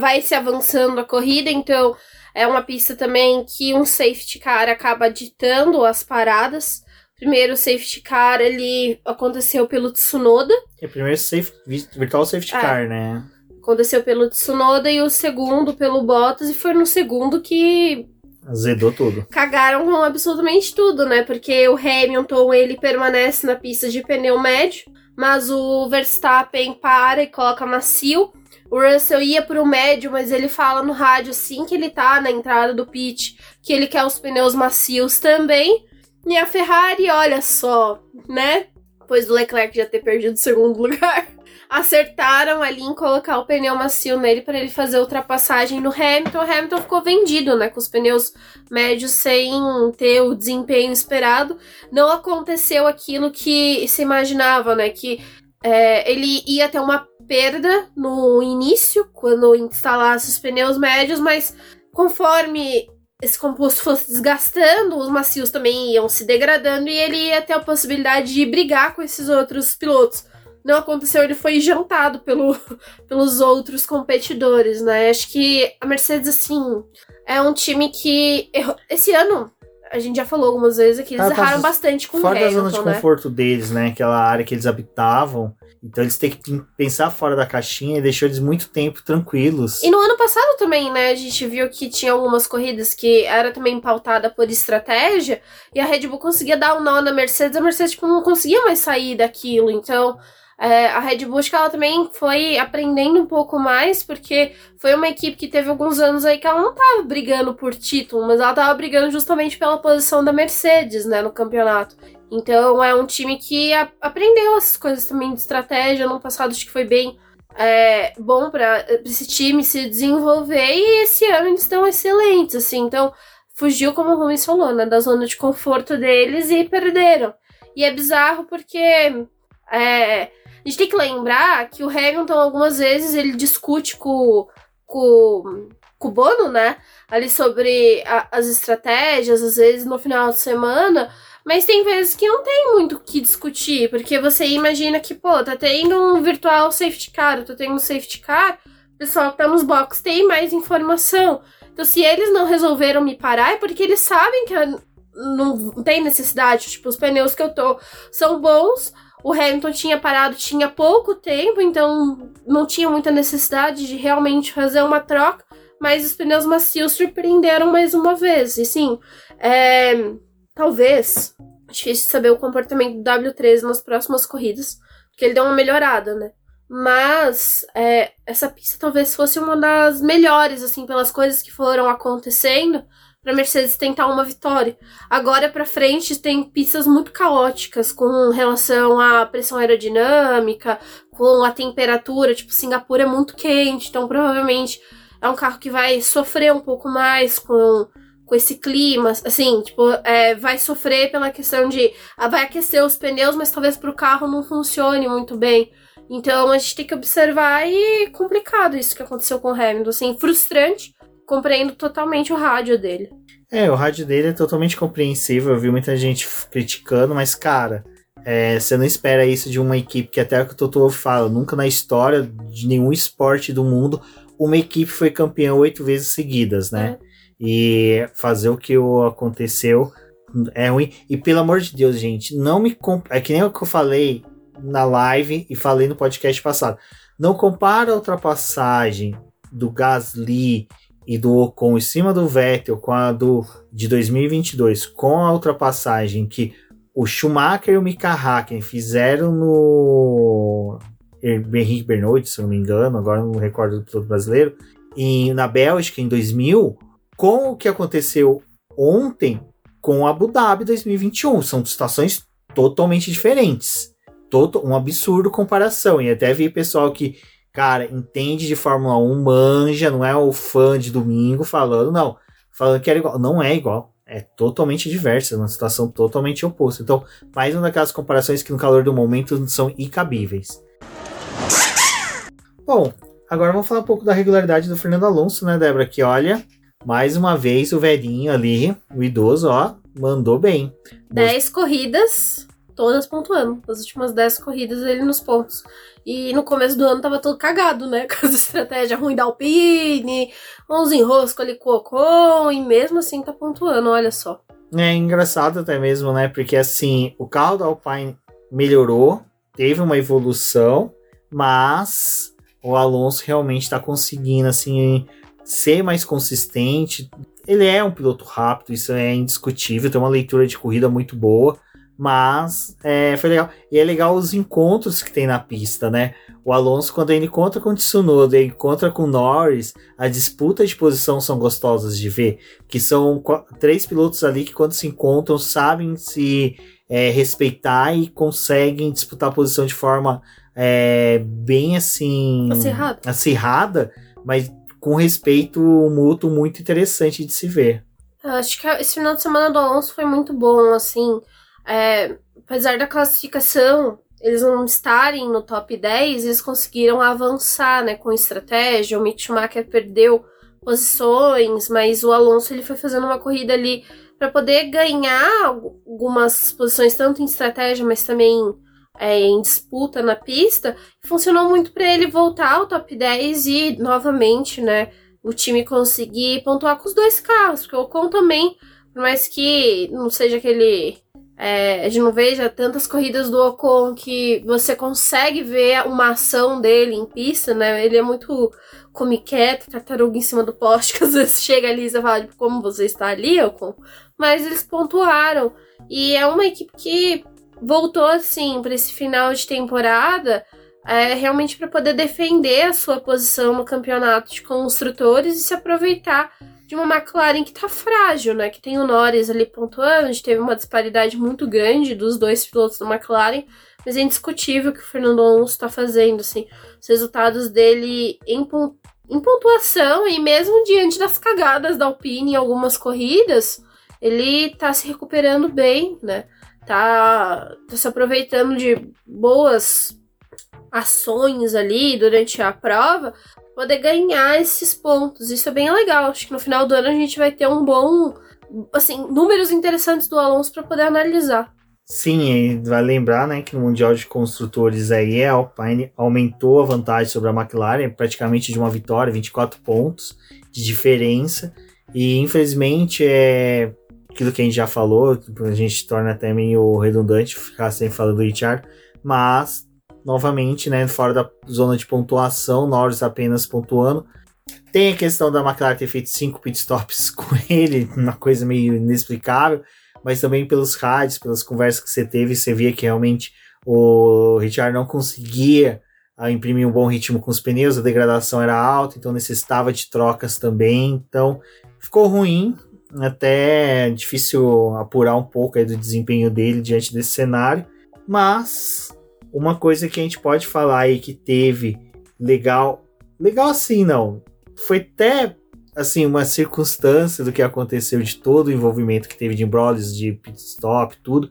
vai se avançando a corrida, então é uma pista também que um safety car acaba ditando as paradas. Primeiro o safety car ele aconteceu pelo Tsunoda. É, primeiro safe, virtual safety é, car, né? Aconteceu pelo Tsunoda e o segundo pelo Bottas e foi no segundo que Azedou tudo. Cagaram com absolutamente tudo, né? Porque o Hamilton, ele permanece na pista de pneu médio, mas o Verstappen para e coloca macio. O Russell ia pro médio, mas ele fala no rádio assim que ele tá na entrada do pit que ele quer os pneus macios também. E a Ferrari, olha só, né? Depois do Leclerc já ter perdido o segundo lugar acertaram ali em colocar o pneu macio nele para ele fazer ultrapassagem no Hamilton. O Hamilton ficou vendido, né, com os pneus médios sem ter o desempenho esperado. Não aconteceu aquilo que se imaginava, né, que é, ele ia ter uma perda no início, quando instalasse os pneus médios, mas conforme esse composto fosse desgastando, os macios também iam se degradando e ele ia ter a possibilidade de brigar com esses outros pilotos não aconteceu, ele foi jantado pelo, pelos outros competidores, né? Acho que a Mercedes, assim, é um time que. Errou. Esse ano, a gente já falou algumas vezes aqui, eles erraram bastante com fora o Hamilton, da zona de né? conforto deles, né? Aquela área que eles habitavam. Então eles têm que pensar fora da caixinha e deixou eles muito tempo tranquilos. E no ano passado também, né? A gente viu que tinha algumas corridas que era também pautada por estratégia e a Red Bull conseguia dar um nó na Mercedes, a Mercedes tipo, não conseguia mais sair daquilo. Então é, a Red Bull, que ela também foi aprendendo um pouco mais, porque foi uma equipe que teve alguns anos aí que ela não tava brigando por título, mas ela tava brigando justamente pela posição da Mercedes, né, no campeonato. Então é um time que a, aprendeu essas coisas também de estratégia. No passado acho que foi bem é, bom para esse time se desenvolver e esse ano eles estão excelentes, assim. Então fugiu, como o Rubens falou, né, da zona de conforto deles e perderam. E é bizarro porque é, a gente tem que lembrar que o Hamilton, algumas vezes, ele discute com, com, com o Bono, né? Ali sobre a, as estratégias, às vezes no final de semana. Mas tem vezes que não tem muito o que discutir, porque você imagina que, pô, tá tendo um virtual safety car, tá tendo um safety car, o pessoal que tá nos boxes tem mais informação. Então, se eles não resolveram me parar, é porque eles sabem que não tem necessidade. Tipo, os pneus que eu tô são bons, o Hamilton tinha parado tinha pouco tempo, então não tinha muita necessidade de realmente fazer uma troca, mas os pneus macios surpreenderam mais uma vez. E sim, é, talvez, difícil saber o comportamento do W13 nas próximas corridas, porque ele deu uma melhorada, né? Mas é, essa pista talvez fosse uma das melhores, assim, pelas coisas que foram acontecendo para Mercedes tentar uma vitória. Agora para frente tem pistas muito caóticas com relação à pressão aerodinâmica, com a temperatura, tipo Singapura é muito quente, então provavelmente é um carro que vai sofrer um pouco mais com com esse clima, assim, tipo, é, vai sofrer pela questão de ah, vai aquecer os pneus, mas talvez para o carro não funcione muito bem. Então a gente tem que observar e complicado isso que aconteceu com o Hamilton, assim, frustrante, compreendo totalmente o rádio dele. É, o rádio dele é totalmente compreensível. Eu vi muita gente criticando, mas, cara, é, você não espera isso de uma equipe que até o que o Totoro fala, nunca na história de nenhum esporte do mundo uma equipe foi campeã oito vezes seguidas, né? É. E fazer o que aconteceu é ruim. E pelo amor de Deus, gente, não me comp... é que nem o que eu falei na live e falei no podcast passado. Não compara a ultrapassagem do Gasly e do Ocon em cima do Vettel com a do de 2022, com a ultrapassagem que o Schumacher e o Mika Hakkinen fizeram no Henrique Bernot, se não me engano, agora não recordo do piloto brasileiro, e na Bélgica em 2000, com o que aconteceu ontem com Abu Dhabi 2021, são situações totalmente diferentes. Um absurdo comparação. E até vi pessoal que cara, entende de Fórmula 1, manja, não é o fã de domingo falando, não. Falando que era igual. Não é igual. É totalmente diversa, uma situação totalmente oposta. Então, mais uma daquelas comparações que no calor do momento são incabíveis. Bom, agora vamos falar um pouco da regularidade do Fernando Alonso, né, Débora? Que olha, mais uma vez o velhinho ali, o idoso, ó, mandou bem. 10 corridas, todas pontuando. As últimas 10 corridas ele nos pontos. E no começo do ano tava todo cagado, né? Com as estratégias ruins da Alpine, uns enroscos ali com o Ocon, e mesmo assim tá pontuando, olha só. É engraçado até mesmo, né? Porque assim, o carro da Alpine melhorou, teve uma evolução, mas o Alonso realmente está conseguindo assim ser mais consistente. Ele é um piloto rápido, isso é indiscutível, tem uma leitura de corrida muito boa. Mas é, foi legal. E é legal os encontros que tem na pista, né? O Alonso, quando ele encontra com o Tsunoda, ele encontra com o Norris, a disputa de posição são gostosas de ver. Que são três pilotos ali que, quando se encontram, sabem se é, respeitar e conseguem disputar a posição de forma é, bem assim. Acirrada. acirrada, mas com respeito mútuo muito interessante de se ver. Eu acho que esse final de semana do Alonso foi muito bom, assim. É, apesar da classificação, eles não estarem no top 10, eles conseguiram avançar, né, com estratégia. O Mick Schumacher perdeu posições, mas o Alonso ele foi fazendo uma corrida ali para poder ganhar algumas posições tanto em estratégia, mas também é, em disputa na pista. Funcionou muito para ele voltar ao top 10 e novamente, né, o time conseguir pontuar com os dois carros, porque o Ocon também, por mais que não seja aquele é, a gente não veja tantas corridas do Ocon que você consegue ver uma ação dele em pista, né? Ele é muito comiqueto, tartaruga em cima do poste, que às vezes chega ali e você fala, tipo, como você está ali, Ocon? Mas eles pontuaram. E é uma equipe que voltou, assim, para esse final de temporada, é, realmente para poder defender a sua posição no campeonato de construtores e se aproveitar de uma McLaren que tá frágil, né? Que tem o Norris ali pontuando, a gente teve uma disparidade muito grande dos dois pilotos da McLaren, mas é indiscutível que o Fernando Alonso tá fazendo, assim, os resultados dele em, em pontuação e mesmo diante das cagadas da Alpine em algumas corridas, ele tá se recuperando bem, né? Tá, tá se aproveitando de boas ações ali durante a prova poder ganhar esses pontos. Isso é bem legal. Acho que no final do ano a gente vai ter um bom, assim, números interessantes do Alonso para poder analisar. Sim, vai lembrar, né, que no Mundial de Construtores aí a Alpine aumentou a vantagem sobre a McLaren, praticamente de uma vitória, 24 pontos de diferença. E infelizmente é aquilo que a gente já falou, a gente torna até meio redundante ficar sempre falando do Richard, mas novamente, né, fora da zona de pontuação, Norris apenas pontuando. Tem a questão da McLaren ter feito cinco pitstops com ele, uma coisa meio inexplicável, mas também pelos rádios, pelas conversas que você teve, você via que realmente o Richard não conseguia uh, imprimir um bom ritmo com os pneus, a degradação era alta, então necessitava de trocas também, então ficou ruim, até difícil apurar um pouco do desempenho dele diante desse cenário, mas uma coisa que a gente pode falar aí que teve legal, legal assim não, foi até assim uma circunstância do que aconteceu de todo o envolvimento que teve de embrolos, de pit stop, tudo.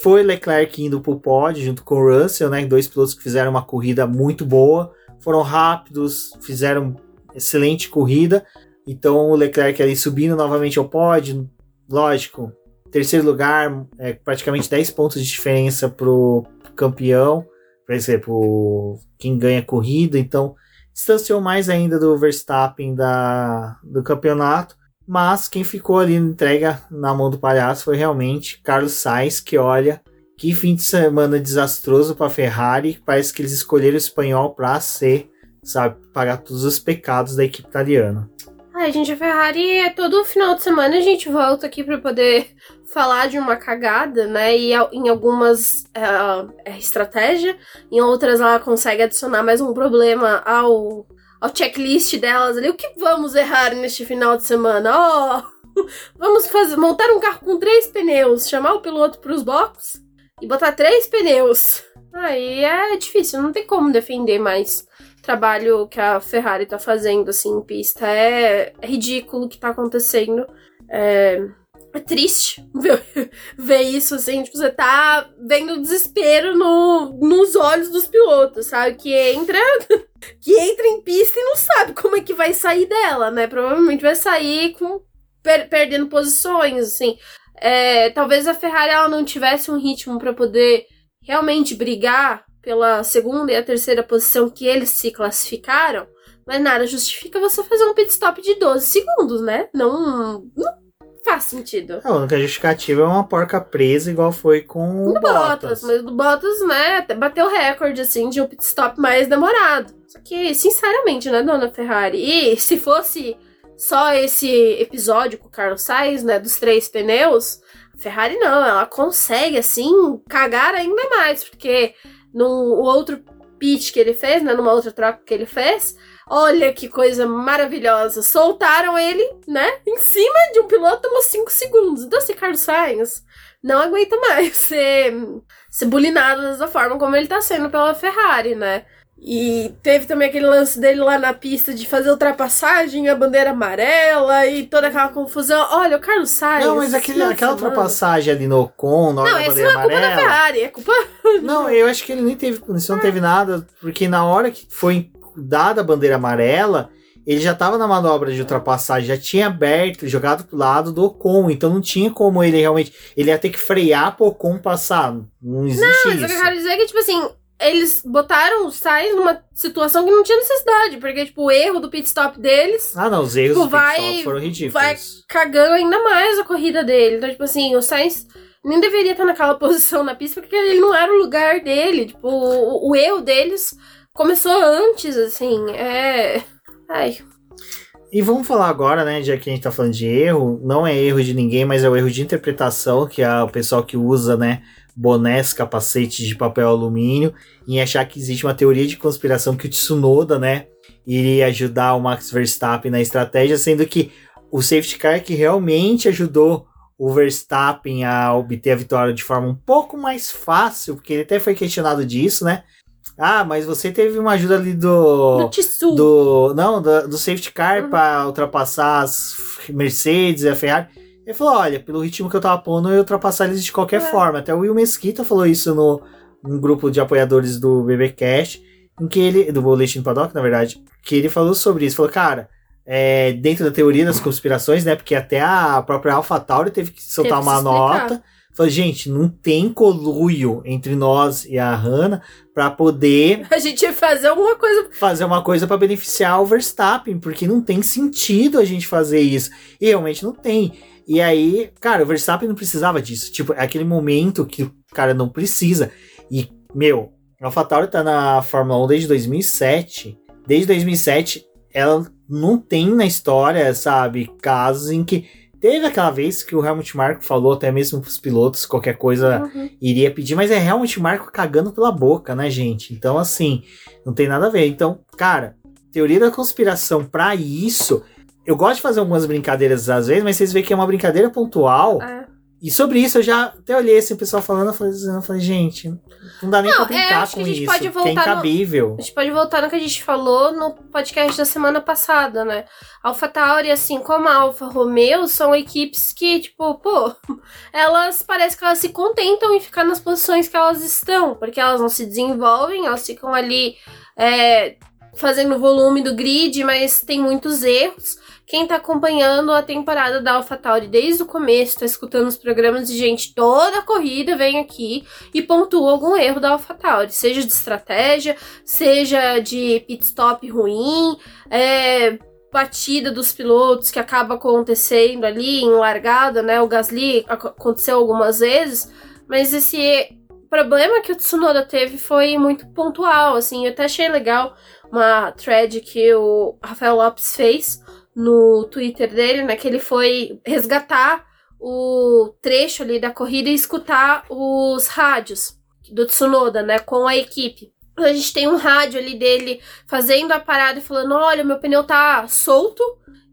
Foi Leclerc indo pro pódio junto com o Russell, né? Dois pilotos que fizeram uma corrida muito boa, foram rápidos, fizeram excelente corrida. Então o Leclerc ali subindo novamente ao pódio, lógico, terceiro lugar, é praticamente 10 pontos de diferença pro campeão, por exemplo, quem ganha a corrida, então distanciou mais ainda do Verstappen da, do campeonato, mas quem ficou ali entrega na mão do palhaço foi realmente Carlos Sainz, que olha, que fim de semana desastroso para Ferrari, parece que eles escolheram o espanhol para ser, sabe, pagar todos os pecados da equipe italiana. Ai, gente, a Ferrari é todo final de semana a gente volta aqui para poder falar de uma cagada, né? E em algumas uh, é estratégia, em outras ela consegue adicionar mais um problema ao, ao checklist delas ali. O que vamos errar neste final de semana? Oh, vamos fazer, montar um carro com três pneus, chamar o piloto para os boxes e botar três pneus. Aí é difícil, não tem como defender mais trabalho que a Ferrari tá fazendo, assim, em pista. É, é ridículo o que tá acontecendo. É, é triste ver, ver, isso, assim, tipo, você tá vendo o desespero no, nos olhos dos pilotos, sabe? Que entra, que entra em pista e não sabe como é que vai sair dela, né? Provavelmente vai sair com per, perdendo posições, assim. É, talvez a Ferrari ela não tivesse um ritmo para poder realmente brigar pela segunda e a terceira posição que eles se classificaram, mas nada justifica você fazer um pit stop de 12 segundos, né? Não, não faz sentido. A única justificativa é uma porca presa, igual foi com o Bottas. Bottas. Mas o Bottas, né, bateu recorde, assim, de um pit stop mais demorado. Só que, sinceramente, né, dona Ferrari? E se fosse só esse episódio com o Carlos Sainz, né, dos três pneus, a Ferrari não, ela consegue, assim, cagar ainda mais, porque no outro pitch que ele fez, né, numa outra troca que ele fez. Olha que coisa maravilhosa. Soltaram ele, né, em cima de um piloto tomou 5 segundos. Então, esse Carlos Sainz não aguenta mais ser, ser bulinado dessa forma como ele tá sendo pela Ferrari, né? E teve também aquele lance dele lá na pista de fazer ultrapassagem, a bandeira amarela e toda aquela confusão. Olha, o Carlos Sainz. Não, mas aquele, aquela ultrapassagem ali no Ocon, na hora não, da bandeira amarela. Não, é culpa da Ferrari, é culpa. Não, eu acho que ele nem teve punição, não teve nada, porque na hora que foi dada a bandeira amarela, ele já estava na manobra de ultrapassagem, já tinha aberto, jogado pro lado do Ocon, então não tinha como ele realmente. Ele ia ter que frear pro Ocon passar. Não existe não, isso. Não, mas eu quero dizer é que, tipo assim, eles botaram o Sainz numa situação que não tinha necessidade, porque, tipo, o erro do pit stop deles. Ah, não, os erros tipo, do vai, pit stop foram ridículos. Vai cagando ainda mais a corrida dele. Então, tipo assim, o Sainz nem deveria estar naquela posição na pista, porque ele não era o lugar dele. Tipo, o, o erro deles começou antes, assim. É. Ai. E vamos falar agora, né, já que a gente tá falando de erro, não é erro de ninguém, mas é o erro de interpretação, que é o pessoal que usa, né, bonés, capacetes de papel alumínio, em achar que existe uma teoria de conspiração que o Tsunoda, né, iria ajudar o Max Verstappen na estratégia, sendo que o safety car que realmente ajudou o Verstappen a obter a vitória de forma um pouco mais fácil, porque ele até foi questionado disso, né? Ah, mas você teve uma ajuda ali do. Do, do Não, do, do safety car uhum. para ultrapassar as Mercedes e a Ferrari. Ele falou: olha, pelo ritmo que eu tava pondo, eu ia ultrapassar eles de qualquer é. forma. Até o Will Mesquita falou isso no, no grupo de apoiadores do BBcast, em que ele. Do Boletim Paddock, na verdade. Que ele falou sobre isso. Falou, cara, é, dentro da teoria das conspirações, né? Porque até a própria AlphaTauri teve que soltar teve uma nota. Falou, gente, não tem coluio entre nós e a Hannah para poder. A gente fazer alguma coisa. Fazer uma coisa para beneficiar o Verstappen, porque não tem sentido a gente fazer isso. E realmente não tem. E aí, cara, o Verstappen não precisava disso. Tipo, é aquele momento que o cara não precisa. E meu, a AlphaTauri tá na Fórmula 1 desde 2007. Desde 2007, ela não tem na história, sabe, casos em que Teve aquela vez que o Helmut Marko falou até mesmo pros pilotos qualquer coisa uhum. iria pedir, mas é Helmut Marko cagando pela boca, né, gente? Então, assim, não tem nada a ver. Então, cara, teoria da conspiração para isso, eu gosto de fazer algumas brincadeiras às vezes, mas vocês veem que é uma brincadeira pontual. É. E sobre isso eu já até olhei assim, o pessoal falando, eu falei, eu falei gente, não dá nem não, pra brincar é, com isso. Pode voltar que é incabível. No, a gente pode voltar no que a gente falou no podcast da semana passada, né? Alpha Tauri, assim como a Alfa Romeo, são equipes que, tipo, pô, elas parece que elas se contentam em ficar nas posições que elas estão, porque elas não se desenvolvem, elas ficam ali é, fazendo o volume do grid, mas tem muitos erros. Quem tá acompanhando a temporada da AlphaTauri desde o começo, tá escutando os programas de gente toda a corrida, vem aqui e pontua algum erro da AlphaTauri, seja de estratégia, seja de pit stop ruim, é, batida dos pilotos que acaba acontecendo ali em largada, né? O Gasly aconteceu algumas vezes, mas esse problema que o Tsunoda teve foi muito pontual, assim, eu até achei legal uma thread que o Rafael Lopes fez no Twitter dele, né? Que ele foi resgatar o trecho ali da corrida e escutar os rádios do Tsunoda, né? Com a equipe. A gente tem um rádio ali dele fazendo a parada e falando: olha, meu pneu tá solto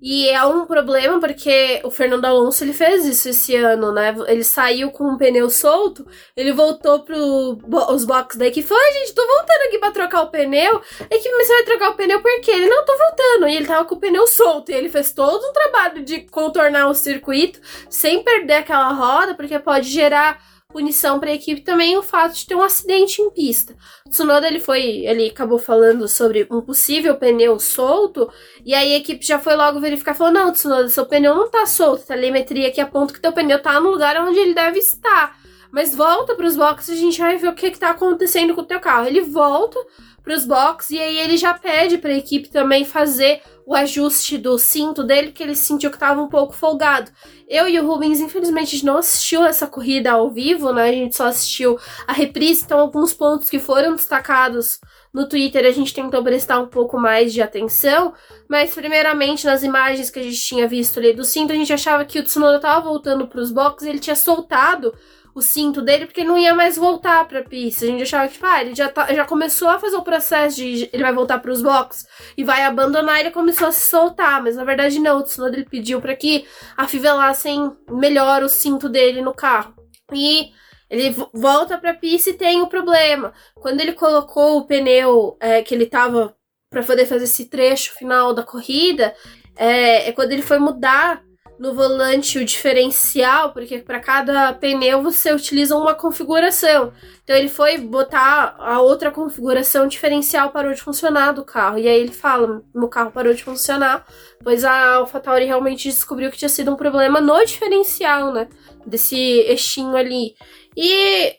e é um problema porque o Fernando Alonso ele fez isso esse ano, né? Ele saiu com um pneu solto, ele voltou para os boxes da equipe e falou: gente, tô voltando aqui para trocar o pneu. A equipe, mas você vai trocar o pneu por quê? Ele não tô voltando. E ele tava com o pneu solto. E ele fez todo um trabalho de contornar o circuito sem perder aquela roda, porque pode gerar punição para a equipe também o fato de ter um acidente em pista. O Tsunoda ele foi, ele acabou falando sobre um possível pneu solto e aí a equipe já foi logo verificar, falou: "Não, Tsunoda, seu pneu não tá solto, a telemetria aqui aponta que teu pneu tá no lugar onde ele deve estar". Mas volta para os boxes, a gente vai ver o que está acontecendo com o teu carro. Ele volta para os boxes e aí ele já pede para a equipe também fazer o ajuste do cinto dele, que ele sentiu que estava um pouco folgado. Eu e o Rubens, infelizmente, a gente não assistiu essa corrida ao vivo, né? A gente só assistiu a reprise, então alguns pontos que foram destacados no Twitter a gente tentou prestar um pouco mais de atenção, mas primeiramente nas imagens que a gente tinha visto ali do cinto, a gente achava que o Tsunoda estava voltando para os boxes, ele tinha soltado o cinto dele porque não ia mais voltar pra pista. A gente achava que, tipo, ah, ele já, tá, já começou a fazer o processo de ele vai voltar pros boxes e vai abandonar, ele começou a se soltar, mas na verdade não, o Tsunoda ele pediu para que afivelassem melhor o cinto dele no carro. E ele volta pra pista e tem o problema. Quando ele colocou o pneu é, que ele tava para poder fazer esse trecho final da corrida, é, é quando ele foi mudar no volante o diferencial, porque para cada pneu você utiliza uma configuração. Então ele foi botar a outra configuração diferencial parou de funcionar do carro. E aí ele fala: meu carro parou de funcionar, pois a AlphaTauri realmente descobriu que tinha sido um problema no diferencial, né? Desse eixinho ali. E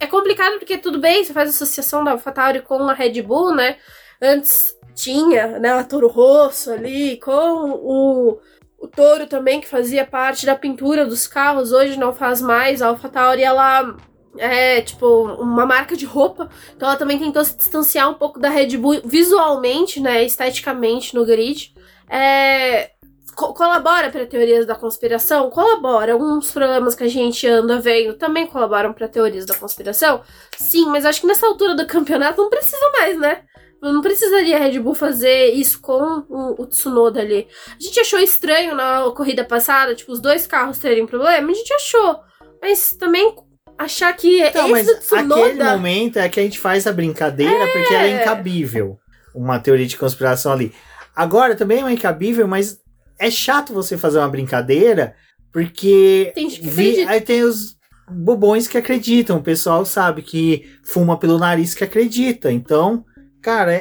é complicado porque tudo bem, você faz associação da AlphaTauri com a Red Bull, né? Antes tinha, né, a Toro Rosso ali com o o Toro também, que fazia parte da pintura dos carros, hoje não faz mais. A AlphaTauri, ela é, tipo, uma marca de roupa. Então ela também tentou se distanciar um pouco da Red Bull visualmente, né, esteticamente no grid. É, co colabora para teorias da conspiração? Colabora. Alguns problemas que a gente anda vendo também colaboram para teorias da conspiração? Sim, mas acho que nessa altura do campeonato não precisa mais, né? Não precisaria a Red Bull fazer isso com o, o, Tsunoda ali. A gente achou estranho na corrida passada, tipo, os dois carros terem problema. A gente achou. Mas também achar que então, esse mas Tsunoda... aquele momento é que a gente faz a brincadeira é... porque ela é incabível. Uma teoria de conspiração ali. Agora também é incabível, mas é chato você fazer uma brincadeira porque tem vi, aí tem os bobões que acreditam. O pessoal sabe que fuma pelo nariz que acredita. Então, Cara, é,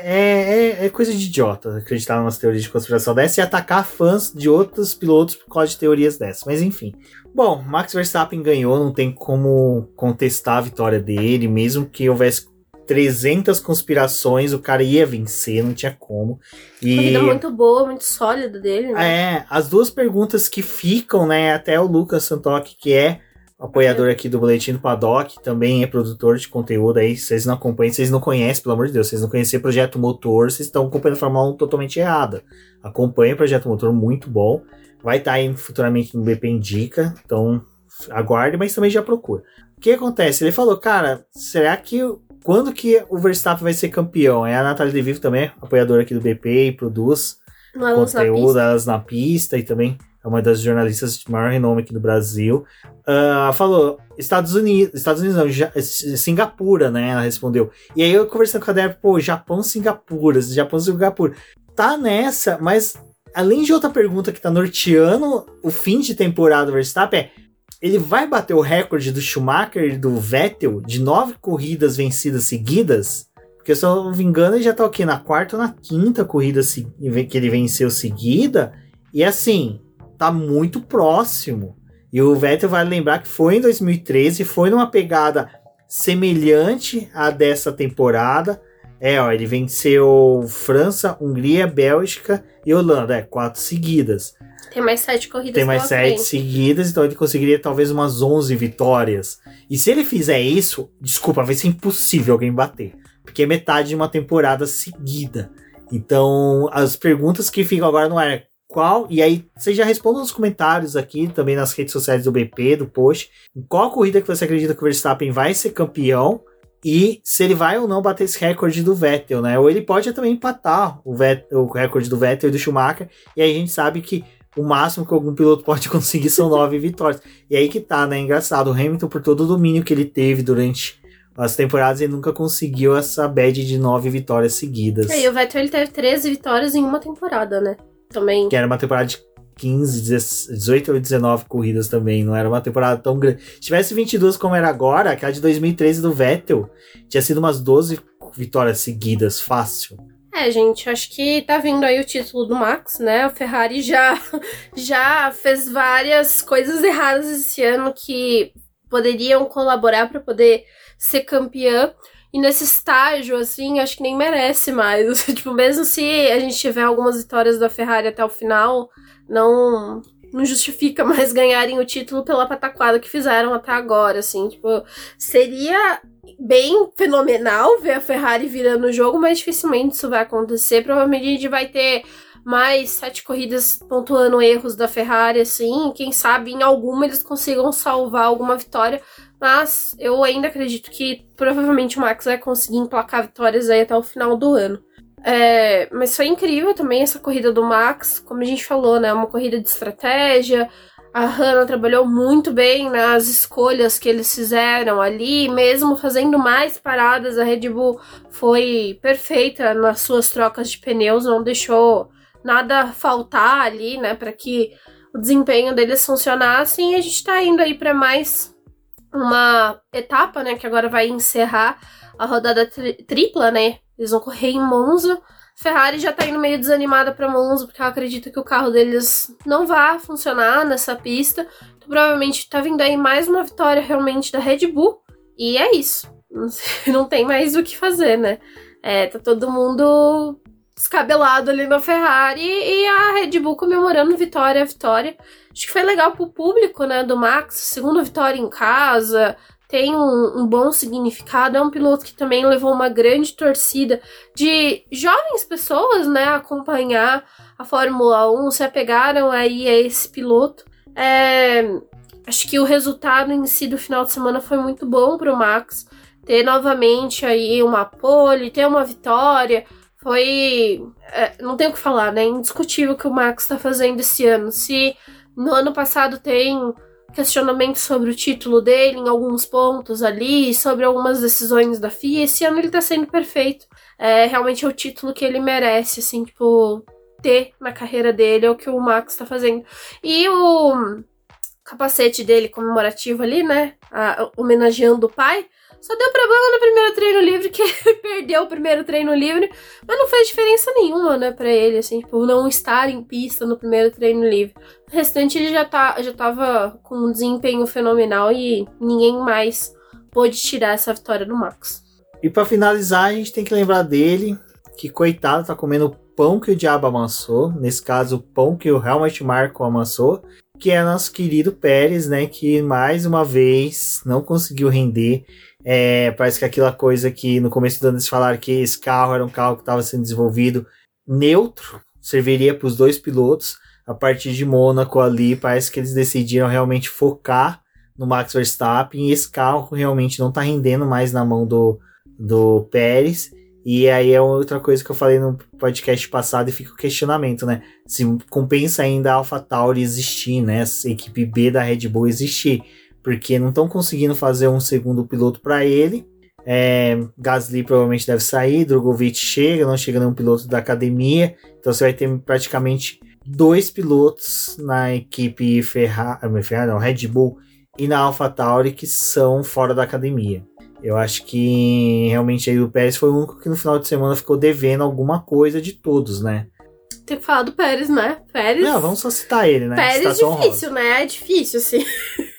é, é, coisa de idiota acreditar nas teorias de conspiração dessa e atacar fãs de outros pilotos por causa de teorias dessas. Mas enfim. Bom, Max Verstappen ganhou, não tem como contestar a vitória dele, mesmo que houvesse 300 conspirações, o cara ia vencer, não tinha como. E corrida muito boa, muito sólida dele, né? É, as duas perguntas que ficam, né, até o Lucas Santok, que é apoiador aqui do Boletim do Paddock, também é produtor de conteúdo aí. Vocês não acompanham, vocês não conhecem, pelo amor de Deus, vocês não conhecem Projeto Motor, vocês estão acompanhando a Fórmula 1 totalmente errada. Acompanhe o Projeto Motor, muito bom. Vai estar aí futuramente no BP Indica, então aguarde, mas também já procura. O que acontece? Ele falou, cara, será que quando que o Verstappen vai ser campeão? É a Natália De Vivo também, apoiadora aqui do BP e produz conteúdo, elas na pista e também é uma das jornalistas de maior renome aqui do Brasil. Uh, falou, Estados Unidos, Estados Unidos não, Singapura, né? Ela respondeu. E aí eu conversando com a Débora, pô, Japão, Singapura, Japão, Singapura. Tá nessa, mas além de outra pergunta que tá norteando o fim de temporada do Verstappen, é ele vai bater o recorde do Schumacher e do Vettel de nove corridas vencidas seguidas? Porque se eu não me engano, ele já tá aqui na quarta ou na quinta corrida que ele venceu seguida. E assim, tá muito próximo. E o Vettel vai lembrar que foi em 2013, foi numa pegada semelhante à dessa temporada. É, ó, ele venceu França, Hungria, Bélgica e Holanda, é, quatro seguidas. Tem mais sete corridas Tem mais sete frente. seguidas, então ele conseguiria talvez umas 11 vitórias. E se ele fizer isso, desculpa, vai ser impossível alguém bater. Porque é metade de uma temporada seguida. Então, as perguntas que ficam agora ar é qual, e aí você já responde nos comentários aqui, também nas redes sociais do BP, do post, qual corrida que você acredita que o Verstappen vai ser campeão e se ele vai ou não bater esse recorde do Vettel, né? Ou ele pode também empatar o, Vettel, o recorde do Vettel e do Schumacher, e aí a gente sabe que o máximo que algum piloto pode conseguir são nove vitórias. E aí que tá, né? Engraçado, o Hamilton, por todo o domínio que ele teve durante as temporadas, ele nunca conseguiu essa bad de nove vitórias seguidas. É, e o Vettel ele teve 13 vitórias em uma temporada, né? Também. Que era uma temporada de 15, 18 ou 19 corridas também, não era uma temporada tão grande. Se tivesse 22 como era agora, aquela de 2013 do Vettel, tinha sido umas 12 vitórias seguidas, fácil. É, gente, acho que tá vindo aí o título do Max, né? A Ferrari já, já fez várias coisas erradas esse ano que poderiam colaborar para poder ser campeã. E nesse estágio, assim, acho que nem merece mais. tipo, mesmo se a gente tiver algumas vitórias da Ferrari até o final, não não justifica mais ganharem o título pela pataquada que fizeram até agora, assim, tipo, seria bem fenomenal ver a Ferrari virando o jogo, mas dificilmente isso vai acontecer. Provavelmente a gente vai ter mais sete corridas pontuando erros da Ferrari, assim, quem sabe em alguma eles consigam salvar alguma vitória, mas eu ainda acredito que provavelmente o Max vai conseguir emplacar vitórias aí até o final do ano. É, mas foi incrível também essa corrida do Max, como a gente falou, né? Uma corrida de estratégia. A Hannah trabalhou muito bem nas escolhas que eles fizeram ali, mesmo fazendo mais paradas, a Red Bull foi perfeita nas suas trocas de pneus, não deixou nada faltar ali, né, para que o desempenho deles funcionasse. E a gente tá indo aí para mais uma etapa, né, que agora vai encerrar a rodada tri tripla, né? Eles vão correr em Monza. Ferrari já tá indo meio desanimada para Monza, porque ela acredita que o carro deles não vai funcionar nessa pista. Então, provavelmente tá vindo aí mais uma vitória realmente da Red Bull. E é isso. Não tem mais o que fazer, né? É, tá todo mundo descabelado ali na Ferrari e a Red Bull comemorando vitória a vitória. Acho que foi legal pro público, né, do Max, segunda vitória em casa, tem um, um, bom significado. É um piloto que também levou uma grande torcida de jovens pessoas, né, a acompanhar a Fórmula 1, se apegaram aí a esse piloto. É, acho que o resultado em si do final de semana foi muito bom para o Max ter novamente aí uma pole, ter uma vitória. Foi. É, não tem o que falar, né? Indiscutível que o Max está fazendo esse ano. Se no ano passado tem questionamentos sobre o título dele em alguns pontos ali, sobre algumas decisões da FIA. Esse ano ele tá sendo perfeito. É realmente é o título que ele merece, assim, tipo, ter na carreira dele, é o que o Max tá fazendo. E o capacete dele comemorativo ali, né? A, homenageando o pai. Só deu problema no primeiro treino livre, que ele perdeu o primeiro treino livre, mas não fez diferença nenhuma, né, pra ele, assim, tipo, não estar em pista no primeiro treino livre. O restante ele já, tá, já tava com um desempenho fenomenal e ninguém mais pôde tirar essa vitória do Max. E para finalizar, a gente tem que lembrar dele, que coitado, tá comendo pão que o diabo amassou, nesse caso, o pão que o Helmut Marko amassou. que é nosso querido Pérez, né? Que mais uma vez não conseguiu render. É, parece que aquela coisa que no começo do ano eles falaram que esse carro era um carro que estava sendo desenvolvido neutro, serviria para os dois pilotos. A partir de Mônaco ali, parece que eles decidiram realmente focar no Max Verstappen e esse carro realmente não está rendendo mais na mão do, do Pérez. E aí é outra coisa que eu falei no podcast passado e fica o questionamento, né? Se compensa ainda a AlphaTauri existir, né? Essa equipe B da Red Bull existir. Porque não estão conseguindo fazer um segundo piloto para ele. É, Gasly provavelmente deve sair, Drogovic chega, não chega nenhum piloto da academia. Então você vai ter praticamente dois pilotos na equipe Ferrari, Ferrari não, Red Bull e na AlphaTauri que são fora da academia. Eu acho que realmente aí o Pérez foi o único que no final de semana ficou devendo alguma coisa de todos, né? Tem que falar do Pérez, né? Pérez. Não, vamos só citar ele, né? Pérez Citação difícil, né? É difícil, assim.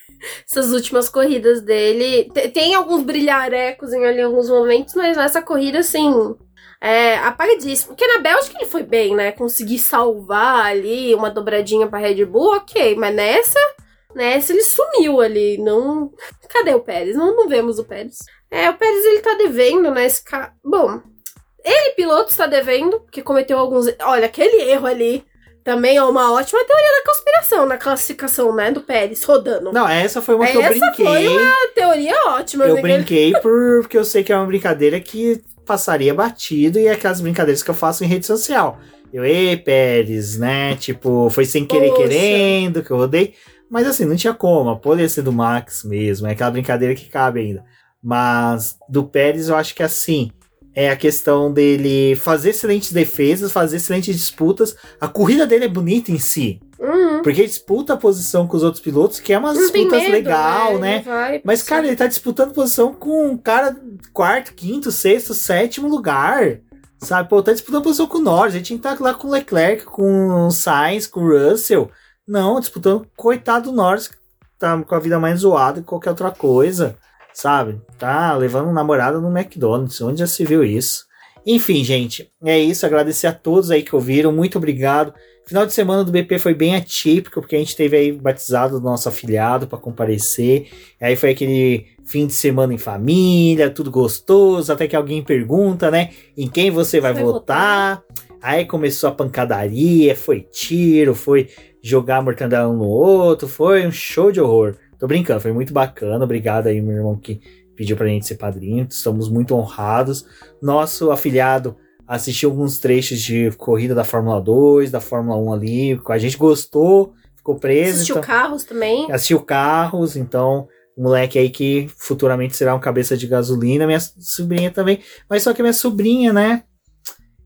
Essas últimas corridas dele. Tem alguns brilharecos em ali alguns momentos, mas nessa corrida, assim. É apagadíssimo. Porque na Bélgica ele foi bem, né? Conseguir salvar ali uma dobradinha pra Red Bull, ok. Mas nessa. Nessa ele sumiu ali. Não. Cadê o Pérez? Não, não vemos o Pérez. É, o Pérez ele tá devendo, né? Esse ca... Bom, ele, piloto, está devendo, porque cometeu alguns. Olha, aquele erro ali também é uma ótima teoria da conspiração na classificação, né? Do Pérez rodando. Não, essa foi uma que eu Essa brinquei. foi uma teoria ótima. Eu né? brinquei por- porque eu sei que é uma brincadeira que passaria batido e é aquelas brincadeiras que eu faço em rede social. Eu, ei, Pérez, né? Tipo, foi sem querer Poxa. querendo que eu rodei. Mas assim, não tinha como. Poderia ser do Max mesmo. É aquela brincadeira que cabe ainda. Mas do Pérez, eu acho que assim. É a questão dele fazer excelentes defesas, fazer excelentes disputas. A corrida dele é bonita em si. Uhum. Porque ele disputa a posição com os outros pilotos, que é umas disputas medo, legal, né? Vai- Mas, cara, ele tá disputando posição com um cara quarto, quinto, sexto, sétimo lugar. Sabe? Pô, tá disputando posição com o Norris. Ele tinha que estar lá com o Leclerc, com o Sainz, com o Russell. Não, disputando coitado do Norris, que tá com a vida mais zoada que qualquer outra coisa. Sabe? Tá levando namorada no McDonald's. Onde já se viu isso? Enfim, gente, é isso. Agradecer a todos aí que ouviram. Muito obrigado. Final de semana do BP foi bem atípico, porque a gente teve aí batizado do nosso afiliado para comparecer. Aí foi aquele fim de semana em família, tudo gostoso, até que alguém pergunta, né, em quem você vai Vai votar. Aí começou a pancadaria, foi tiro, foi jogar mortandela um no outro, foi um show de horror. Tô brincando, foi muito bacana. Obrigado aí, meu irmão, que pediu pra gente ser padrinho. Estamos muito honrados. Nosso afiliado assistiu alguns trechos de corrida da Fórmula 2, da Fórmula 1 ali, a gente gostou, ficou preso. Assistiu então- carros também. assistiu carros, então um moleque aí que futuramente será um cabeça de gasolina, minha sobrinha também, mas só que minha sobrinha, né?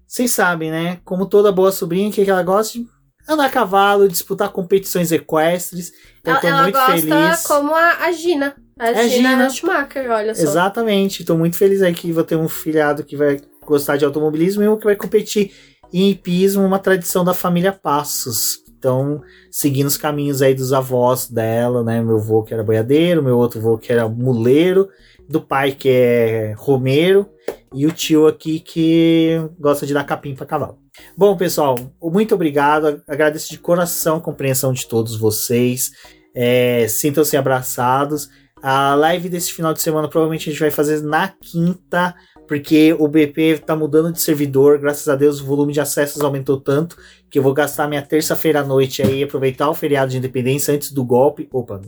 Vocês sabem, né? Como toda boa sobrinha, o que, que ela gosta de andar a cavalo, disputar competições equestres. Então Ela, tô ela muito gosta feliz. como a, a Gina. A É, Gina, Gina. Schumacher, olha só. Exatamente, tô muito feliz aí que vou ter um filhado que vai gostar de automobilismo e um que vai competir em hipismo, uma tradição da família Passos. Então, seguindo os caminhos aí dos avós dela, né? Meu avô que era boiadeiro, meu outro avô que era muleiro, do pai que é romeiro e o tio aqui que gosta de dar capim para cavalo. Bom, pessoal, muito obrigado. Agradeço de coração a compreensão de todos vocês. É, Sintam-se abraçados. A live desse final de semana provavelmente a gente vai fazer na quinta, porque o BP tá mudando de servidor. Graças a Deus o volume de acessos aumentou tanto que eu vou gastar minha terça-feira à noite aí, aproveitar o feriado de independência antes do golpe, opa,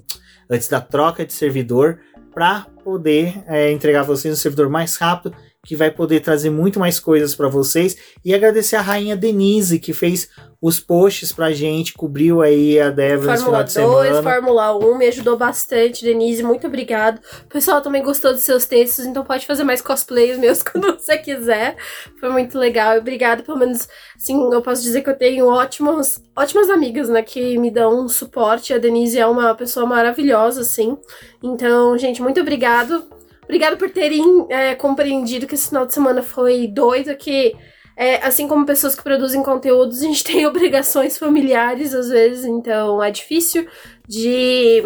antes da troca de servidor, para poder é, entregar vocês um servidor mais rápido, que vai poder trazer muito mais coisas para vocês. E agradecer a rainha Denise, que fez os posts pra gente, cobriu aí a Débora Fórmula final 2, de semana. Fórmula 1, me ajudou bastante, Denise, muito obrigado. O pessoal também gostou dos seus textos, então pode fazer mais cosplays meus quando você quiser. Foi muito legal, obrigado, pelo menos, assim, eu posso dizer que eu tenho ótimos, ótimas amigas, né, que me dão um suporte. A Denise é uma pessoa maravilhosa, assim. Então, gente, muito obrigado. Obrigado por terem é, compreendido que esse final de semana foi doido, que é, assim como pessoas que produzem conteúdos, a gente tem obrigações familiares às vezes, então é difícil de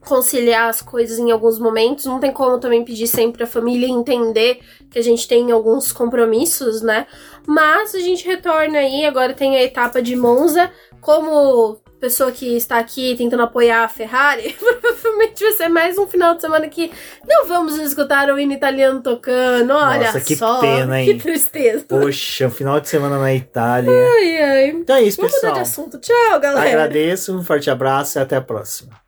conciliar as coisas em alguns momentos. Não tem como também pedir sempre a família entender que a gente tem alguns compromissos, né? Mas a gente retorna aí, agora tem a etapa de Monza. Como pessoa que está aqui tentando apoiar a Ferrari, provavelmente vai ser mais um final de semana que não vamos escutar o hino italiano tocando. Olha Nossa, que só, pena, hein? que tristeza. Poxa, um final de semana na Itália. Ai, ai. Então é isso, Vamos mudar pessoal. de assunto. Tchau, galera. Agradeço, um forte abraço e até a próxima.